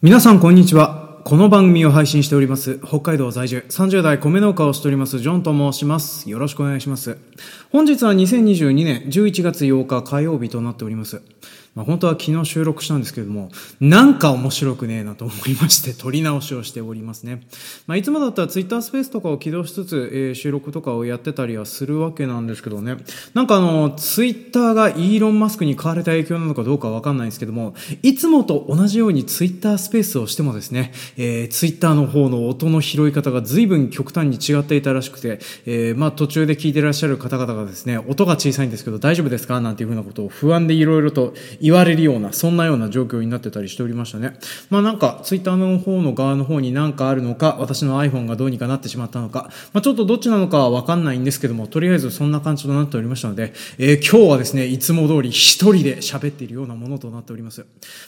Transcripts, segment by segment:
皆さんこんにちは。この番組を配信しております、北海道在住30代米農家をしております、ジョンと申します。よろしくお願いします。本日は2022年11月8日火曜日となっております。まあ、本当は昨日収録したんですけれども、なんか面白くねえなと思いまして、撮り直しをしておりますね。まあ、いつもだったら Twitter スペースとかを起動しつつ、えー収録とかをやってたりはするわけなんですけどね。なんかあの、Twitter がイーロン・マスクに買われた影響なのかどうかわかんないんですけども、いつもと同じように Twitter スペースをしてもですね、えー、Twitter の方の音の拾い方が随分極端に違っていたらしくて、えーまあ途中で聞いてらっしゃる方々がですね、音が小さいんですけど大丈夫ですか？なんていうふうなことを不安でいろいろと言われるような、そんなような状況になってたりしておりましたね。まあなんか Twitter の方の側の方に何かあるのか、私の iPhone がどうにかなってしまったのか、まあちょっとどっちなのかはわかんないんですけども、とりあえずそんな感じとなっておりましたので、えー今日はですね、いつも通り一人で喋っているようなものとなっております。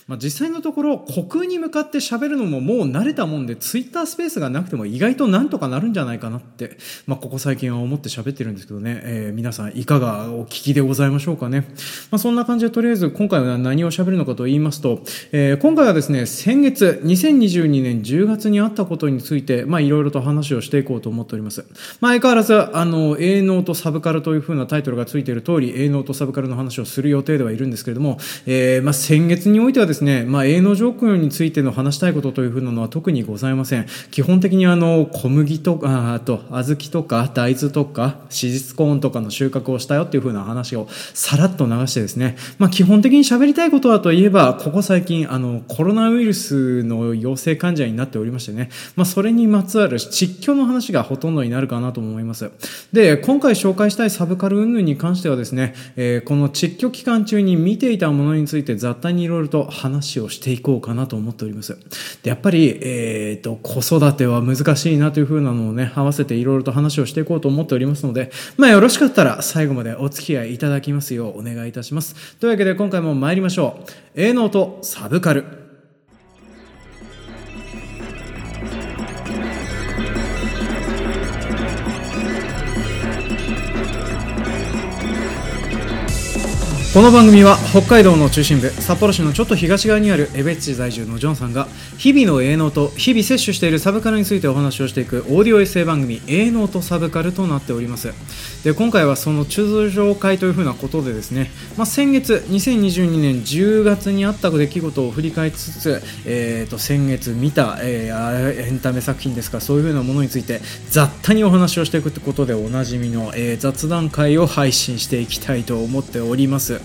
まあ実際のところ、虚空に向かって喋るのももう慣れたもんで、Twitter スペースがなくても意外となんとかなるんじゃないかなって、まあここ最近は思って喋ってるんですけどね、えー皆さんいかがお聞きでございましょうかね。まあそんな感じでとりあえず今回は何を喋るのかと言いますと、えー今回はですね、先月、2022年10月にあったことについて、まあいろいろと話をしていこうと思っております。まあ相変わらず、あの、営農とサブカルというふうなタイトルがついている通り、営農とサブカルの話をする予定ではいるんですけれども、えーまあ先月においてはですね、まあ営農状況についての話したいことというふうなのは特にございません。基本的にあの、小麦とか、あと、小豆とか、大豆とか、シジツコーンとかの収穫をしたよっていうふうな話をさらっと流してですね、まあ基本的に喋りたいことはといえば、ここ最近、あの、コロナウイルスの陽性患者になっておりましてね、まあそれにまつわる実況の話がほとんどになるかなと思います。で、今回紹介したいサブカル云々に関してはですね、えーこの実況期間中に見ていたものについて雑多にいろいろと話をしていこうかなと思っております。で、やっぱり、えっ、と、子育ては難しいなというふうなのをね、合わせていろいろと話をしていこうと思っておりますので、まあよろしかったら最後までお付き合いいただきますようお願いいたします。というわけで今回も参りましょう。営農とサブカル。この番組は北海道の中心部札幌市のちょっと東側にある江別市在住のジョンさんが日々の営農と日々摂取しているサブカルについてお話をしていくオーディオエッセイ番組営農とサブカルとなっております。で今回はその通常会というふうなことでですね、まあ、先月2022年10月にあった出来事を振り返りつつ、えー、と先月見た、えーエンタメ作品ですかそういうふうなものについて雑多にお話をしていくってことでおなじみの、えー雑談会を配信していきたいと思っております、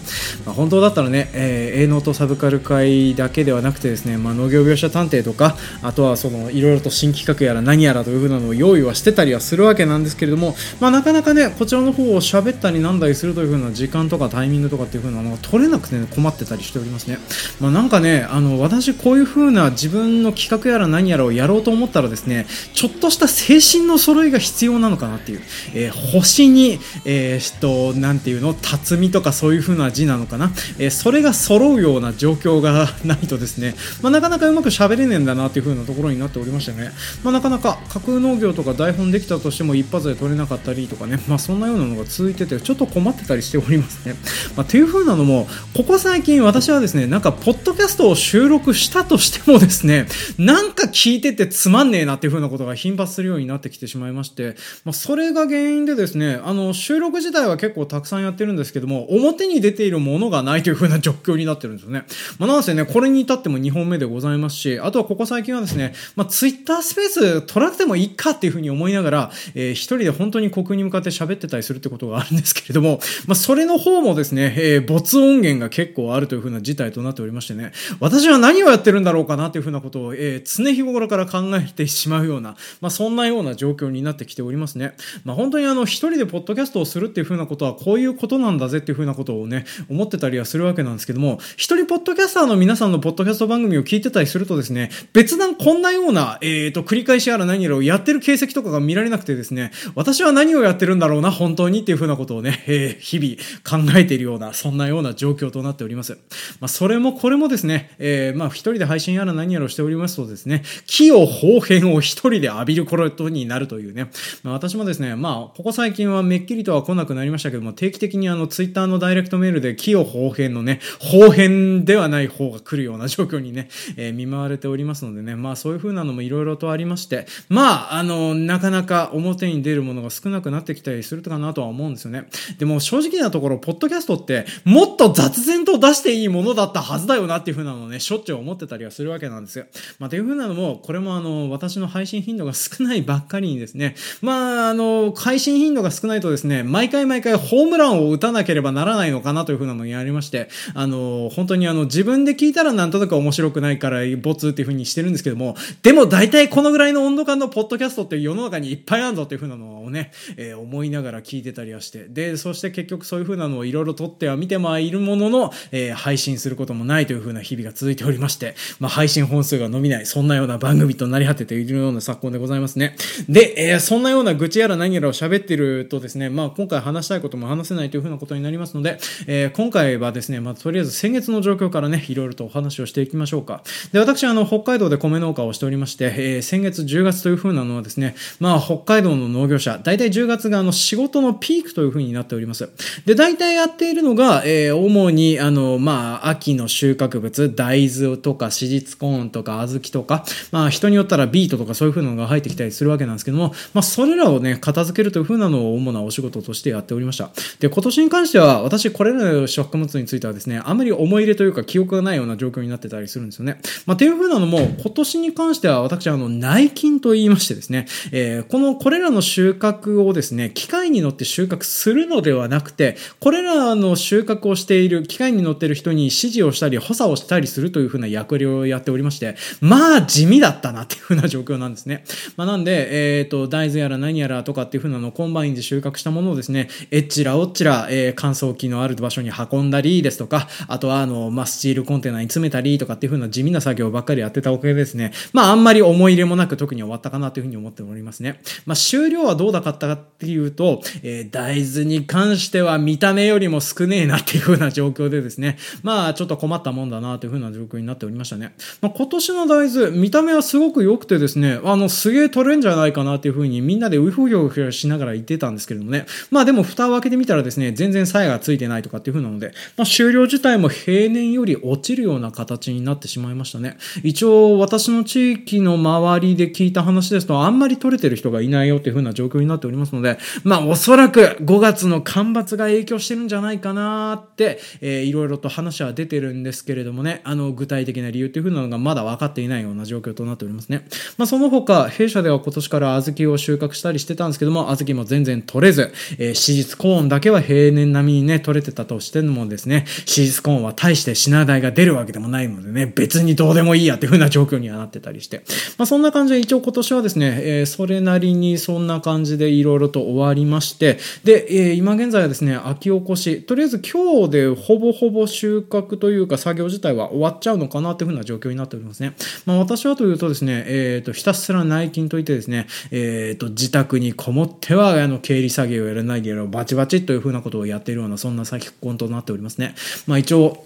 まあ、本当だったらね、えー営農とサブカル会だけではなくてですね、まあ、農業描写探偵とかあとはそのいろいろと新企画やら何やらというふうなのを用意はしてたりはするわけなんですけれども、まあ、なかなかねこちらの方を喋ったりなんだりするというふうな時間とかタイミングとかっていうふうなのが取れなくて、ね、困ってたりしておりますね、まあ、なんかねあの私こういうふうな自分の企画やら何やらをやろうと思ったらですねちょっとした精神の揃いが必要なのかなっていう、えー星に、えー、となんていうの辰巳とかそういうふうな字なのかな、えーそれが揃うような状況がないとですね、まあ、なかなかうまく喋れねえんだなっていうふうなところになっておりましてね、まあ、なかなか架空農業とか台本できたとしても一発で取れなかったりとかね、まあ、そんなようなのが続いててちょっと困ってたりしておりますね、まあ、っていうふうなのもここ最近私はですねなんかポッドキャストを収録したとしてもですねなんか聞いててつまんねえなっていうふうなことが頻発するようになってきてしまいまして、まあ、それが原因でですねあの収録自体は結構たくさんやってるんですけども表に出てているものがないというふうな状況になってるんですよね、まあ、なんせねこれに至っても2本目でございますしあとはここ最近はですね、まあ、ツイッタースペース取らなくてもいいかっていうふうに思いながら、えー一人で本当に虚空に向かって喋ってたりするってことがあるんですけれども、まあ、それの方もですね、えー没音源が結構あるというふうな事態となっておりましてね私は何をやってるんだろうかなというふうなことを、えー常日頃から考えてしまうような、まあ、そんなような状況になってきておりますね、まあ、本当にあの一人でポッドキャストをするっていうふうなことはこういうことなんだぜっていうふうなことをね思ってたりはするわけなんですけども一人ポッドキャスターの皆さんのポッドキャスト番組を聞いてたりするとですね別段こんなような、えー、と繰り返しやら何やらをやってる形跡とかが見られなくてですね私は何をやってるんだろうな本当にっていうふうなことをね、えー日々考えているようなそんなような状況となっております、まあ、それもこれもですね、えーまあ一人で配信やら何やらをしておりますとですね木を方変を一人で浴びることになるというね、まあ、私もですねまあここ最近はめっきりとは来なくなりましたけども定期的にあのツイッターのダイレクトメールルで器用方変のね、方変ではない方が来るような状況にね、えー、見舞われておりますのでね、まあそういう風なのもいろいろとありまして、まあ、あの、なかなか表に出るものが少なくなってきたりするかなとは思うんですよね。でも正直なところ、ポッドキャストってもっと雑然と出していいものだったはずだよなっていう風なのをね、しょっちゅう思ってたりはするわけなんですよ。まあ、という風なのも、これもあの、私の配信頻度が少ないばっかりにですね、まあ、あの、配信頻度が少ないとですね、毎回毎回ホームランを打たなければならないのかなという風なのにありまして、あの、本当にあの、自分で聞いたらなんとなく面白くないから、ボツっていう風にしてるんですけども、でも大体このぐらいの温度感のポッドキャストって世の中にいっぱいあるぞっていう風なのをね、えー、思いながら聞いてたりはして、で、そして結局そういう風なのをいろいろ撮っては見てはいるものの、えー、配信することもないという風な日々が続いておりまして、まあ、配信本数が伸びない、そんなような番組となり果てているような昨今でございますね。で、えー、そんなような愚痴やら何やらを喋ってるとですね、まあ、今回話したいことも話せないという風なことになりますので、え、え今回はですね、まあ、とりあえず先月の状況からね、いろいろとお話をしていきましょうか。で、私、あの、北海道で米農家をしておりまして、えー、先月10月という風なのはですね、まあ、北海道の農業者、大体10月があの、仕事のピークという風になっております。で、大体やっているのが、えー、主に、あの、まあ、秋の収穫物、大豆とか、史実コーンとか、小豆とか、まあ、人によったらビートとかそういう風なのが入ってきたりするわけなんですけども、まあ、それらをね、片付けるという風なのを主なお仕事としてやっておりました。で、今年に関しては、私、これらの食物についてはですね、あまり思い入れというか記憶がないような状況になってたりするんですよね。まあ、っていう風なのも、今年に関しては、私、あの、内勤と言いましてですね、えー、この、これらの収穫をですね、機械に乗って収穫するのではなくて、これらの収穫をしている、機械に乗っている人に指示をしたり、補佐をしたりするという風な役割をやっておりまして、まあ、地味だったなっていう風な状況なんですね。まあ、なんで、えっ、ー、と、大豆やら何やらとかっていう風なのをコンバインで収穫したものをですね、えっちらおっちら、えー、乾燥機のある場所に運んだりですとか、あとは、あの、まあ、スチールコンテナに詰めたりとかっていう風な地味な作業ばっかりやってたおかげですね。まあ、あんまり思い入れもなく特に終わったかなという風に思っておりますね。まあ、収量はどうだかったかっていうと、えー、大豆に関しては見た目よりも少ねえなっていう風な状況でですね、まあ、ちょっと困ったもんだなという風な状況になっておりましたね。まあ、今年の大豆、見た目はすごく良くてですね、あの、すげえ取れんじゃないかなっていう風にみんなでウフフフしながら言ってたんですけれどもね。まあでも蓋を開けてみたらですね、全然鞘がついてないとかっていう風なので、まあ終了自体も平年より落ちるような形になってしまいましたね。一応私の地域の周りで聞いた話ですと、あんまり取れてる人がいないよっていう風な状況になっておりますので、まあおそらく5月の干ばつが影響してるんじゃないかなって、えー、いろいろと話は出てるんですけれどもね、あの具体的な理由っていう風なのがまだ分かっていないような状況となっておりますね。まあその他、弊社では今年から小豆を収穫したりしてたんですけども、小豆も全然取れず、えー、史実コーンだけは平年並みにね、取れてたとしてもですね、史実コーンは大して品代が出るわけでもないのでね、別にどうでもいいやっていう風な状況にはなってたりして。まあそんな感じで一応今年はですね、えー、それなりにそんな感じでいろいろと終わりまして、で、えー、今現在はですね、秋起こし、とりあえず今日でほぼほぼ収穫というか作業自体は終わっちゃうのかなという風な状況になっておりますね。まあ私はというとですね、えっ、ー、と、ひたすら内勤といってですね、えっ、と、自宅にこもっては、あの、経理作業をやらないでやろう、バチバチという風なことをやっているような、そんな先今となっておりますね。まあ一応、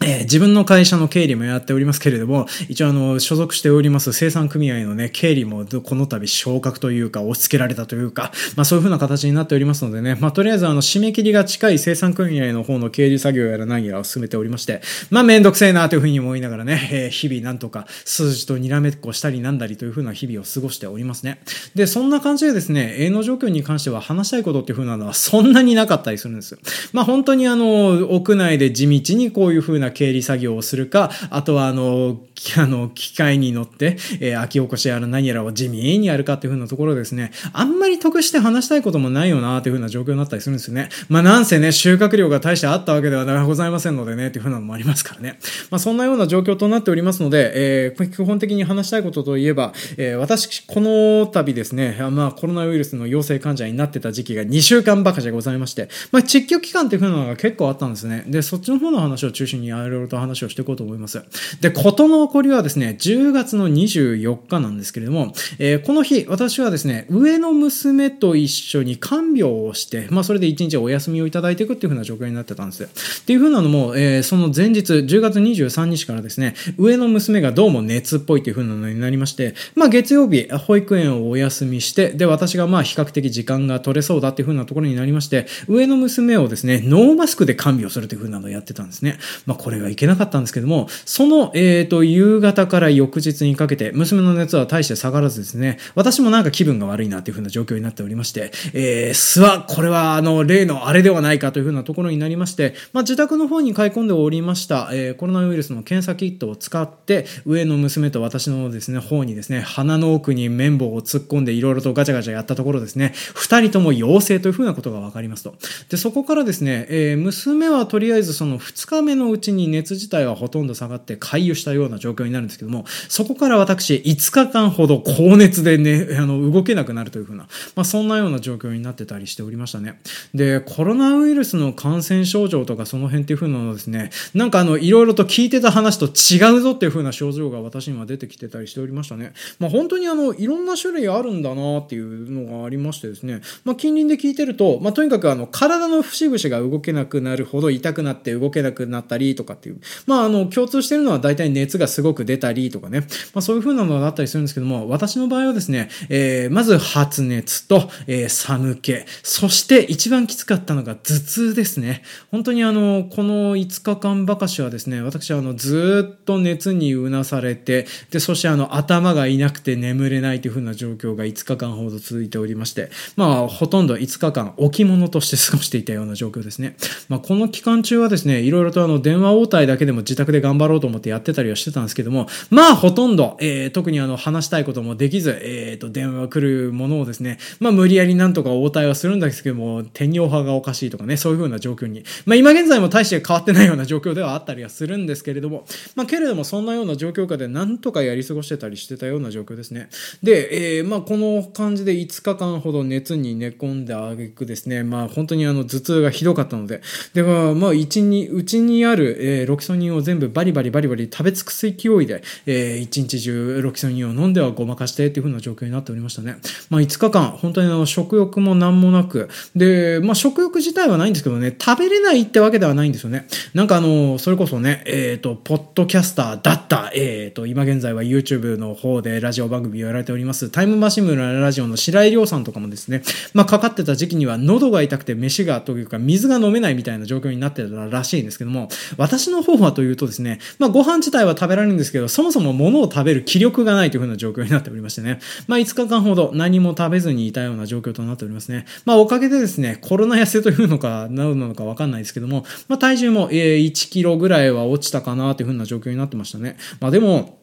えー、自分の会社の経理もやっておりますけれども、一応あの、所属しております生産組合のね、経理もこの度昇格というか、押し付けられたというか、まあそういう風な形になっておりますのでね、まあとりあえずあの、締め切りが近い生産組合の方の経理作業やら何やらを進めておりまして、まあめんどくせえなという風に思いながらね、えー、日々なんとか数字とにらめっこしたりなんだりという風な日々を過ごしておりますね。で、そんな感じでですね、営農状況に関しては話したいことっていう風なのはそんなになかったりするんです。まあ本当にあの、屋内で地道にこういう風な経理作業をするか、あとはあの、あの、機械に乗って、えー、秋起こしやら何やらを地味にやるかっていう風なところですね、あんまり得して話したいこともないよなっていう風な状況になったりするんですよね。まあなんせね、収穫量が大してあったわけではございませんのでね、っていう風なのもありますからね。まあそんなような状況となっておりますので、えー、基本的に話したいことといえば、えー、私、この度ですね、まあコロナウイルスの陽性患者になってた時期が2週間ばかりでございまして、まあ窒居期間っていう風なのが結構あったんですね。で、そっちの方の話を中心にいろいろと話をしていこうと思います。で、ことの起りはですね、10月の24日なんですけれども、えー、この日、私はですね、上の娘と一緒に看病をして、まあ、それで1日お休みをいただいていくっていう風な状況になってたんです。っていう風なのも、えー、その前日、10月23日からですね、上の娘がどうも熱っぽいっていう風なのになりまして、まあ、月曜日、保育園をお休みして、で、私がまあ、比較的時間が取れそうだっていう風なところになりまして、上の娘をですね、ノーマスクで看病するという風なのをやってたんですね。まあ、これがいけなかったんですけども、その、えっ、ー、と、夕方から翌日にかけて、娘の熱は大して下がらずですね、私もなんか気分が悪いなっていう風な状況になっておりまして、えー、諏訪、これはあの、例のあれではないかという風なところになりまして、まあ、自宅の方に買い込んでおりました、えー、コロナウイルスの検査キットを使って、上の娘と私のですね、方にですね、鼻の奥に綿棒を突っ込んでいろいろとガチャガチャやったところですね、二人とも陽性という風なことが分かりますと。で、そこからですね、えー、娘はとりあえずその2日目のうちに熱自体はほとんど下がって回遊したような状況状況になるんですけども、そこから私5日間ほど高熱でね、あの、動けなくなるという風な、まあ、そんなような状況になってたりしておりましたね。で、コロナウイルスの感染症状とかその辺っていう風なのですね、なんかあの、いろいろと聞いてた話と違うぞっていう風な症状が私には出てきてたりしておりましたね。まあ、本当にあの、いろんな種類あるんだなっていうのがありましてですね、まあ、近隣で聞いてると、まあ、とにかくあの、体の節々が動けなくなるほど痛くなって動けなくなったりとかっていう、まあ、あの、共通してるのは大体熱がすごく出たりとかね、まあ、そういう風なのがあったりするんですけども、私の場合はですね、えー、まず発熱と、えー、寒気、そして一番きつかったのが頭痛ですね。本当にあの、この5日間ばかしはですね、私はあの、ずっと熱にうなされて、で、そしてあの、頭がいなくて眠れないという風な状況が5日間ほど続いておりまして、まあ、ほとんど5日間置物として過ごしていたような状況ですね。まあ、この期間中はですね、いろいろとあの、電話応対だけでも自宅で頑張ろうと思ってやってたりはしてたんですけども、まあ、ほとんど、えー、特にあの、話したいこともできず、えっ、ー、と、電話が来るものをですね、まあ、無理やりなんとか応対はするんですけども、天尿派がおかしいとかね、そういう風な状況に、まあ、今現在も大して変わってないような状況ではあったりはするんですけれども、まあ、けれども、そんなような状況下でなんとかやり過ごしてたりしてたような状況ですね。で、えー、まあ、この感じで5日間ほど熱に寝込んであげくですね、まあ、本当にあの、頭痛がひどかったので、で、まあ、まあ、うちに、うちにある、えー、ロキソニンを全部バリバリバリバリ食べ尽くす勢いで、えー、一日中ロキソニンを飲んではごまかしてっていう風な状況になっておりましたね。まあ、5日間、本当にあの、食欲も何もなく、で、まあ、食欲自体はないんですけどね、食べれないってわけではないんですよね。なんかあの、それこそね、えっ、ー、と、ポッドキャスターだった、えっ、ー、と、今現在は YouTube の方でラジオ番組をやられております、タイムマシン部のラジオの白井亮さんとかもですね、まあ、かかってた時期には喉が痛くて飯がというか水が飲めないみたいな状況になってたらしいんですけども、私の方はというとですね、まあ、ご飯自体は食べられるんですけど、そもそも物を食べる気力がないという風な状況になっておりましてね、まあ、5日間ほど何も食べずにいたような状況となっておりますね。まあ、おかげでですね、コロナ痩せというのか、なるのかわかんないですけども、まあ、体重も、えー、1キロぐらいは落ちたかなという風な状況になってましたね。まあ、でも、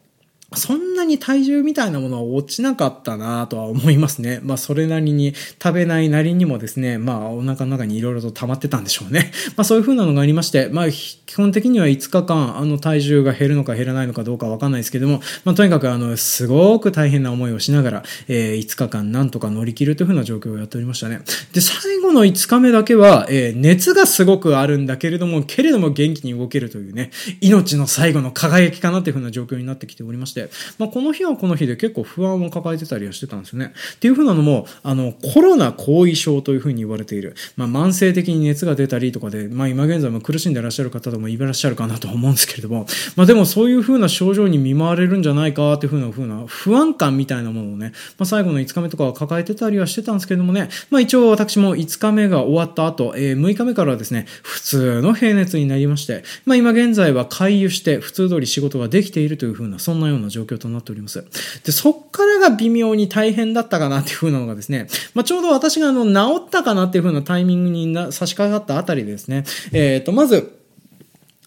そんなに体重みたいなものは落ちなかったなとは思いますね。まあそれなりに食べないなりにもですね、まあお腹の中にいろいろと溜まってたんでしょうね。まあそういう風なのがありまして、まあ基本的には5日間あの体重が減るのか減らないのかどうかわかんないですけども、まあとにかくあのすごく大変な思いをしながら、えー、5日間なんとか乗り切るという風な状況をやっておりましたね。で、最後の5日目だけは、えー、熱がすごくあるんだけれども、けれども元気に動けるというね、命の最後の輝きかなという風な状況になってきておりまして、まあこの日はこの日で結構不安を抱えてたりはしてたんですよね。っていうふうなのも、あの、コロナ後遺症というふうに言われている。まあ、慢性的に熱が出たりとかで、まあ、今現在も苦しんでいらっしゃる方でもいらっしゃるかなと思うんですけれども、まあ、でもそういうふうな症状に見舞われるんじゃないかっていうふうな、ふうな不安感みたいなものをね、まあ、最後の5日目とかは抱えてたりはしてたんですけれどもね、まあ、一応私も5日目が終わった後、えー、6日目からはですね、普通の平熱になりまして、まあ、今現在は回遊して普通通り仕事ができているというふうな、そんなような状況となっております。で、そっからが微妙に大変だったかなっていう風なのがですね、まあ、ちょうど私があの、治ったかなっていう風なタイミングにな差し掛かったあたりですね、えっ、ー、と、まず、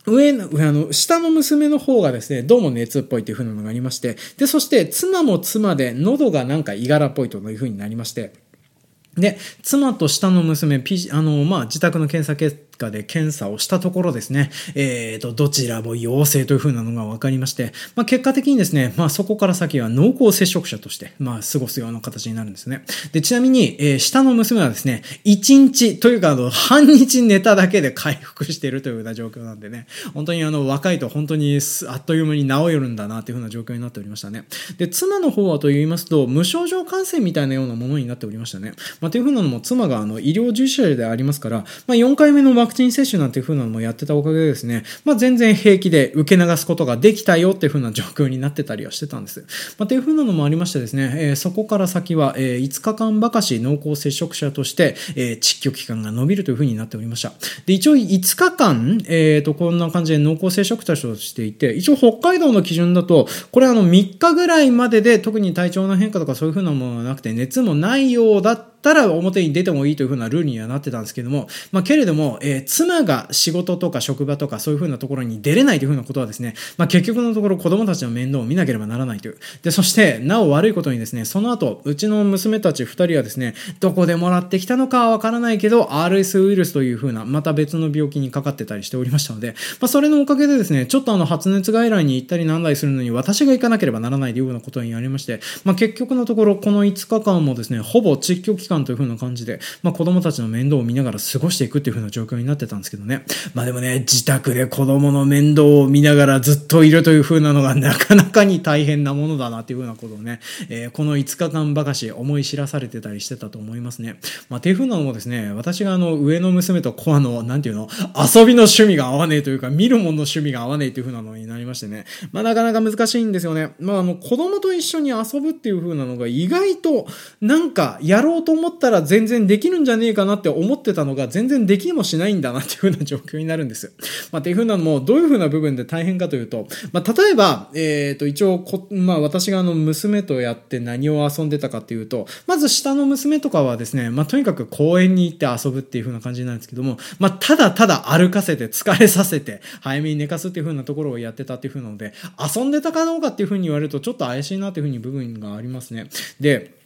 上の、あの、下の娘の方がですね、どうも熱っぽいという風なのがありまして、で、そして妻も妻で喉がなんかいがらっぽいという風になりまして、で、妻と下の娘、P、あの、まあ、自宅の検査結かで検査をしたところですね、えっ、と、どちらも陽性という風なのが分かりまして、まあ、結果的にですね、まあ、そこから先は濃厚接触者として、まあ、過ごすような形になるんですね。で、ちなみに、えー、下の娘はですね、1日というか、あの、半日寝ただけで回復しているというような状況なんでね、本当にあの、若いと本当にあっという間に治るんだなという風な状況になっておりましたね。で、妻の方はと言いますと、無症状感染みたいなようなものになっておりましたね。まあ、という風なのも、妻があの、医療従事者でありますから、まあ、4回目のワワクチン接種なんていう風なのもやってたおかげでですね、まあ、全然平気で受け流すことができたよっていう風な状況になってたりはしてたんです。まあ、という風なのもありましてですね、えー、そこから先は、えー、5日間ばかし濃厚接触者として、えー、窒居期間が伸びるという風になっておりました。で、一応5日間、え、ー、と、こんな感じで濃厚接触者としていて、一応北海道の基準だと、これあの3日ぐらいまでで特に体調の変化とかそういう風なものがなくて、熱もないようだったったら表に出てもいいというふうなルールにはなってたんですけども、まあ、けれども、えー、妻が仕事とか職場とかそういうふうなところに出れないというふうなことはですね、まあ、結局のところ子供たちの面倒を見なければならないという。で、そして、なお悪いことにですね、その後、うちの娘たち2人はですね、どこでもらってきたのかはわからないけど、RS ウイルスというふうな、また別の病気にかかってたりしておりましたので、まあ、それのおかげでですね、ちょっとあの発熱外来に行ったりなんだりするのに私が行かなければならないというようなことになりまして、まあ、結局のところ、この5日間もですね、ほぼ窒居期間というふうな感じで、まあ、子供たちの面倒を見ながら過ごしていくっていう風な状況になってたんですけどね。まあでもね、自宅で子供の面倒を見ながらずっといるという風なのがなかなかに大変なものだなっていう風なことをね、えー、この5日間ばかし思い知らされてたりしてたと思いますね。まあっていう風なのもですね、私があの上の娘とコアの、なんていうの、遊びの趣味が合わねえというか、見るものの趣味が合わねえという風なのになりましてね。まあなかなか難しいんですよね。まああの子供と一緒に遊ぶっていう風なのが意外となんかやろうと思ったら全然できるんじゃねえかなって思ってたのが全然できもしないんだなっていう風な状況になるんです。まあ、っていう風なのもどういう風な部分で大変かというと、まあ、例えば、えっ、ー、と、一応こ、まあ、私があの、娘とやって何を遊んでたかっていうと、まず下の娘とかはですね、まあ、とにかく公園に行って遊ぶっていう風な感じなんですけども、まあ、ただただ歩かせて疲れさせて、早めに寝かすっていう風なところをやってたっていう風なので、遊んでたかどうかっていう風に言われるとちょっと怪しいなっていう風に部分がありますね。で、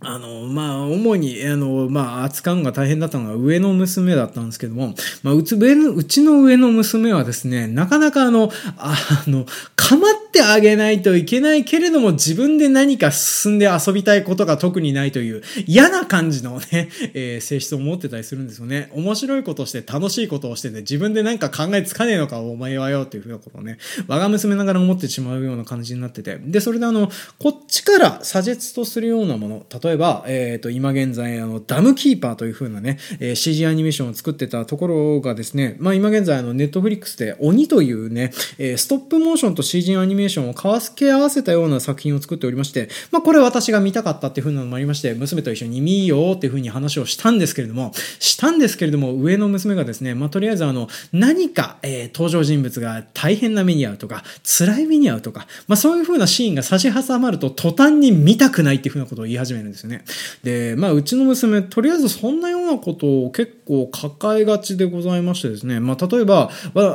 あの、まあ、主に、あの、まあ、扱うのが大変だったのが上の娘だったんですけども、まあ、うち、上の、うちの上の娘はですね、なかなかあの、あの、かまってあげないといけないけれども、自分で何か進んで遊びたいことが特にないという嫌な感じのね、えー、性質を持ってたりするんですよね。面白いことをして楽しいことをしてて、自分で何か考えつかねえのか、お前はよっていうふうなことをね、我が娘ながら思ってしまうような感じになってて。で、それであの、こっちから左折とするようなもの、例えば、えっ、ー、と、今現在、あの、ダムキーパーという風なね、えー、CG アニメーションを作ってたところがですね、まあ今現在、あの、ネットフリックスで鬼というね、えー、ストップモーションと CG アニメーションをかわすけ合わせたような作品を作っておりまして、まあこれ私が見たかったっていう風なのもありまして、娘と一緒に見ようっていう風に話をしたんですけれども、したんですけれども、上の娘がですね、まあとりあえずあの、何か、えー、登場人物が大変な目に遭うとか、辛い目に遭うとか、まあそういう風なシーンが差し挟まると途端に見たくないっていう風なことを言い始めるんですよね。で、まあ、うちの娘、とりあえずそんなようなことを結構抱えがちでございましてですね、まあ、例えば、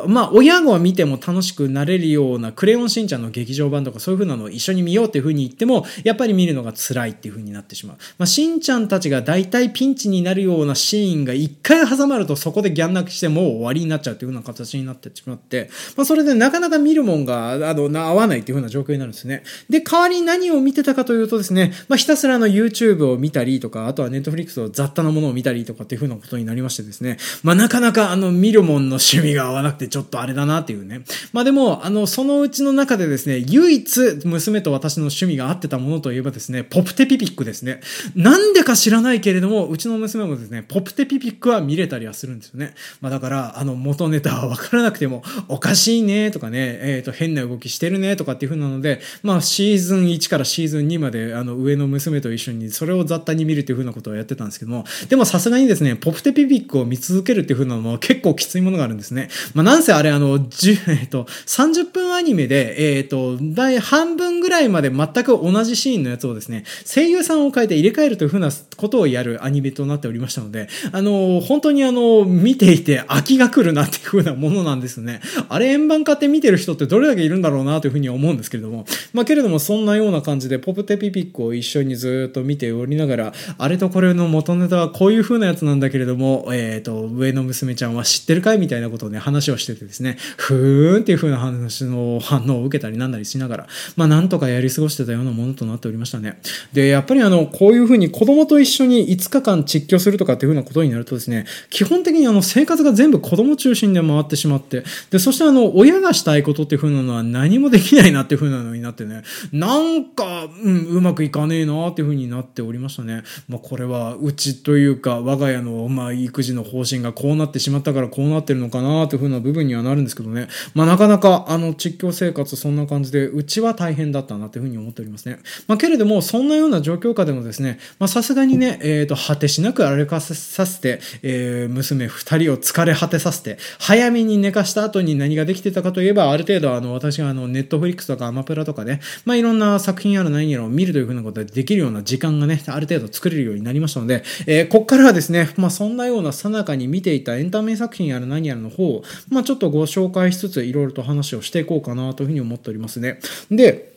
まあ、親が見ても楽しくなれるようなクレヨンしんちゃんの劇場版とかそういう風なのを一緒に見ようっていう風に言っても、やっぱり見るのが辛いっていう風になってしまう。まあ、しんちゃんたちが大体ピンチになるようなシーンが一回挟まるとそこでギャン泣きしてもう終わりになっちゃうっていう風な形になってしまって、まあ、それでなかなか見るもんが、あの、合わないっていう風な状況になるんですね。で、代わりに何を見てたかというとですね、まあ、ひたすらの YouTube を見たりとか、あとはネットフリックスを雑多なものを見たりとかっていう風なことになりましてですね。まあなかなかあの見るもんの趣味が合わなくてちょっとあれだなっていうね。まあでも、あの、そのうちの中でですね、唯一娘と私の趣味が合ってたものといえばですね、ポプテピピックですね。なんでか知らないけれども、うちの娘もですね、ポプテピピックは見れたりはするんですよね。まあだから、あの元ネタはわからなくても、おかしいねとかね、えっ、ー、と、変な動きしてるねとかっていう風なので、まあシーズン1からシーズン2まで、あの上の娘と一緒にそれを雑多に見るっていう風なことをやってたんですけども、でもさすがにですね、ポプテピピックを見続けるっていう風なのも結構きついものがあるんですね。まあ、なんせあれあの、10、えっと、30分アニメで、ええっ、ー、と、第半分ぐらいまで全く同じシーンのやつをですね、声優さんを変えて入れ替えるというふうなことをやるアニメとなっておりましたので、あの、本当にあの、見ていて飽きが来るなっていうふうなものなんですね。あれ円盤買って見てる人ってどれだけいるんだろうなというふうに思うんですけれども、まあけれどもそんなような感じでポプテピピックを一緒にずっと見ておりながら、あれとこれの元ネタはこういう風なやつなんだけれども、えっ、ー、と、上の娘ちゃんは知ってるかいみたいなことをね、話をしててですね、ふーんっていう風な話の反応を受けたりなんだりしながら、まあなんとかやり過ごしてたようなものとなっておりましたね。で、やっぱりあの、こういう風に子供と一緒に5日間実況するとかっていう風なことになるとですね、基本的にあの、生活が全部子供中心で回ってしまって、で、そしてあの、親がしたいことっていう風なのは何もできないなっていう風なのになってね、なんか、うん、うまくいかねえなっていう風になっておりましたね。まあこれは、うちというか、我が家の、まあ、育児の方針がこうなってしまったからこうなってるのかなという風な部分にはなるんですけどね。まあ、なかなか、あの、実況生活そんな感じで、うちは大変だったなという風に思っておりますね。まあ、けれども、そんなような状況下でもですね、まあ、さすがにね、えっ、ー、と、果てしなく歩かさせて、えー、娘二人を疲れ果てさせて、早めに寝かした後に何ができてたかといえば、ある程度、あの、私があの、ネットフリックスとかアマプラとかね、まあ、いろんな作品やら何やらを見るという風なことでできるような時間がね、ある程度作れるようになりましたので、えー、こっからはですね、まあ、そんなようなさなかに見ていたエンタメ作品やら何やらの方を、まあ、ちょっとご紹介しつつ、いろいろと話をしていこうかなというふうに思っておりますね。で、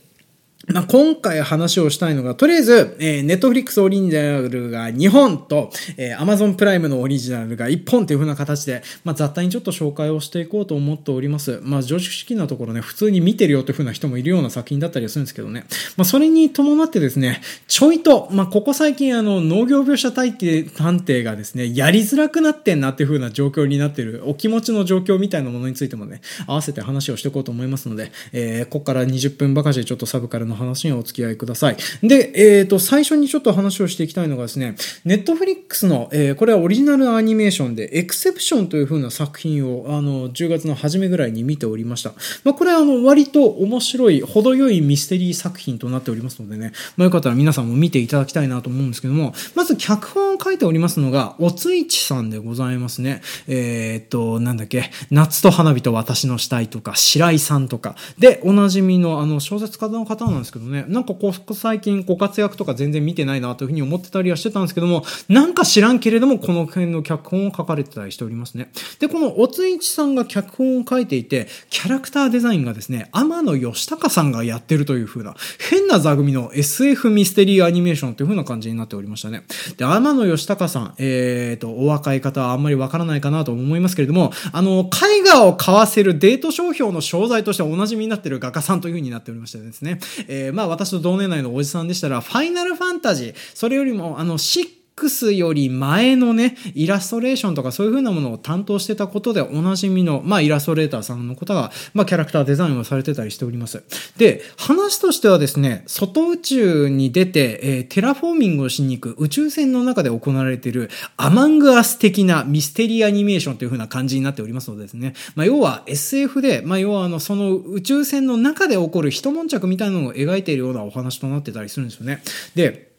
まあ、今回話をしたいのが、とりあえず、えー、ネットフリックスオリジナルが2本と、えー、アマゾンプライムのオリジナルが1本という風な形で、まあ、雑多にちょっと紹介をしていこうと思っております。まあ、常識なところね、普通に見てるよという風な人もいるような作品だったりするんですけどね。まあ、それに伴ってですね、ちょいと、まあ、ここ最近あの、農業描写探偵がですね、やりづらくなってんなっていう風な状況になってる、お気持ちの状況みたいなものについてもね、合わせて話をしていこうと思いますので、えー、ここから20分ばかしでちょっとサブカルの話にお付き合いください。で、えっ、ー、と、最初にちょっと話をしていきたいのがですね、ネットフリックスの、えー、これはオリジナルアニメーションで、エクセプションという風な作品を、あの、10月の初めぐらいに見ておりました。まあ、これはあの、割と面白い、程よいミステリー作品となっておりますのでね、まあ、よかったら皆さんも見ていただきたいなと思うんですけども、まず脚本を書いておりますのが、おついちさんでございますね。えー、っと、なんだっけ、夏と花火と私の死体とか、白井さんとか、で、おなじみのあの、小説家の方のなんですけどね、なんかここ最近ご活躍とか全然見てないなというふうに思ってたりはしてたんですけども、なんか知らんけれども、この辺の脚本を書かれてたりしておりますね。で、このおついちさんが脚本を書いていて、キャラクターデザインがですね、天野義隆さんがやってるという風な、変な座組の SF ミステリーアニメーションという風な感じになっておりましたね。で、天野義隆さん、えーと、お若い方はあんまりわからないかなと思いますけれども、あの、絵画を買わせるデート商標の商材としておなじみになっている画家さんという風になっておりましてですね、えー、まあ私と同年代のおじさんでしたら、ファイナルファンタジー、それよりも、あの、シッ X より前のね、イラストレーションとかそういう風なものを担当してたことでおなじみの、まあイラストレーターさんの方が、まあキャラクターデザインをされてたりしております。で、話としてはですね、外宇宙に出て、えー、テラフォーミングをしに行く宇宙船の中で行われている Among Us 的なミステリーアニメーションという風な感じになっておりますのでですね、まあ要は SF で、まあ要はあの、その宇宙船の中で起こる一悶着みたいなのを描いているようなお話となってたりするんですよね。で、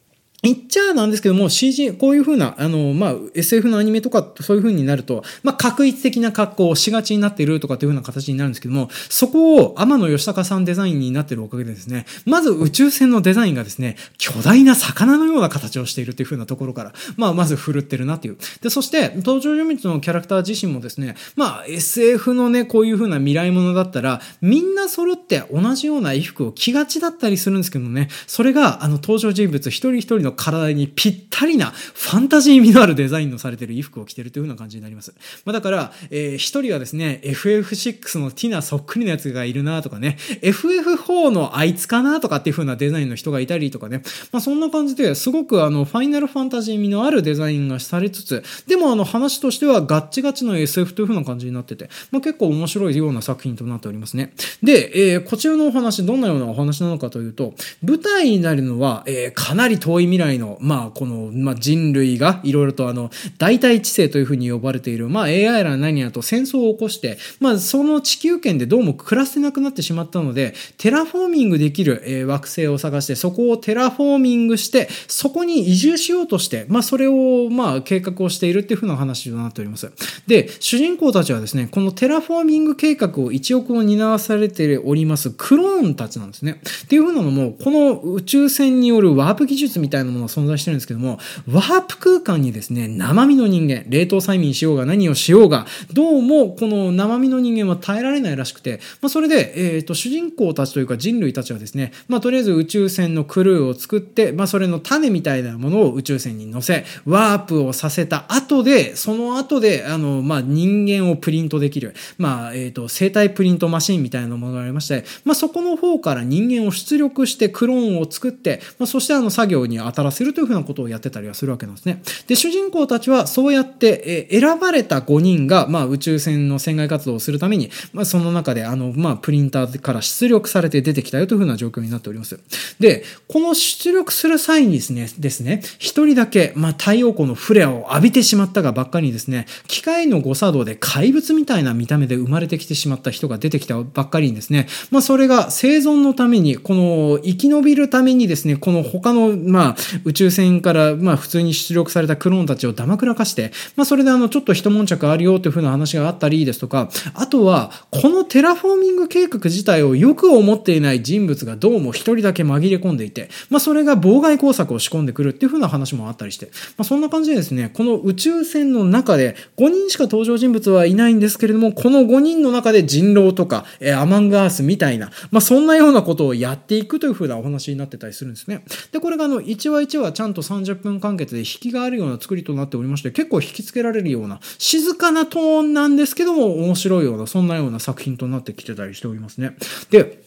言っちゃなんですけども、CG、こういう風な、あの、まあ、SF のアニメとか、そういう風になると、まあ、確一的な格好をしがちになっているとかっていう風な形になるんですけども、そこを天野義隆さんデザインになっているおかげでですね、まず宇宙船のデザインがですね、巨大な魚のような形をしているという風なところから、まあ、まず振るってるなっていう。で、そして、登場人物のキャラクター自身もですね、まあ、SF のね、こういう風な未来ものだったら、みんな揃って同じような衣服を着がちだったりするんですけどもね、それが、あの、登場人物一人一人の体にぴったりなファンタジー味のあるデザインのされてる衣服を着てるというような感じになります。まあ、だから、えー、一人はですね、FF6 のティナそっくりなやつがいるなとかね、FF4 のあいつかなとかっていう風なデザインの人がいたりとかね、まあ、そんな感じですごくあの、ファイナルファンタジー味のあるデザインがされつつ、でもあの話としてはガッチガチの SF という風な感じになってて、まあ、結構面白いような作品となっておりますね。で、えー、こちらのお話、どんなようなお話なのかというと、舞台になるのは、えー、かなり遠い未来来の、まあ、この、まあ、人類がいろいろとあの、代替知性というふうに呼ばれている、まあ、AI ら何やと戦争を起こして、まあ、その地球圏でどうも暮らせなくなってしまったので、テラフォーミングできる、えー、惑星を探して、そこをテラフォーミングして、そこに移住しようとして、まあ、それを、まあ、計画をしているっていうふうな話となっております。で、主人公たちはですね、このテラフォーミング計画を一翼を担わされておりますクローンたちなんですね。っていうふうなのも、この宇宙船によるワープ技術みたいなものが存在してるんですけども、ワープ空間にですね、生身の人間、冷凍催眠しようが何をしようが、どうもこの生身の人間は耐えられないらしくて、まあ、それで、えっ、ー、と、主人公たちというか人類たちはですね、まあ、とりあえず宇宙船のクルーを作って、まあ、それの種みたいなものを宇宙船に乗せ、ワープをさせた後で、その後で、あの、まあ、人間をプリントできる、まあ、えっ、ー、と、生体プリントマシンみたいなものがありまして、まあ、そこの方から人間を出力してクローンを作って、まあ、そしてあの作業に当たらせるというふうなことをやってたりはするわけなんですね。で、主人公たちはそうやって、え選ばれた5人が、まあ、宇宙船の船外活動をするために、まあ、その中で、あの、まあ、プリンターから出力されて出てきたよというふうな状況になっております。で、この出力する際にですね、ですね、一人だけ、まあ、太陽光のフレアを浴びてしまったがばっかりにですね、機械の誤作動で怪物みたいな見た目で生まれてきてしまった人が出てきたばっかりにですね、まあ、それが生存のために、この生き延びるためにですね、この他の、まあ、宇宙船から、まあ、普通に出力されたクローンたちをダマくらかして、まあ、それであの、ちょっと一悶着あるよというふうな話があったりですとか、あとは、このテラフォーミング計画自体をよく思っていない人物がどうも一人だけ紛れ込んでいて、まあ、それが妨害工作を仕込んでくるっていうふうな話もあったりして、まあ、そんな感じでですね、この宇宙船の中で5人しか登場人物はいないんですけれども、この5人の中で人狼とか、え、 Among Us みたいな、まあ、そんなようなことをやっていくというふうなお話になってたりするんですね。で、これがあの、1話1話ちゃんと30分完結で引きがあるような作りとなっておりまして、結構引きつけられるような、静かなトーンなんですけども、面白いような、そんなような作品となってきてたりしておりますね。で、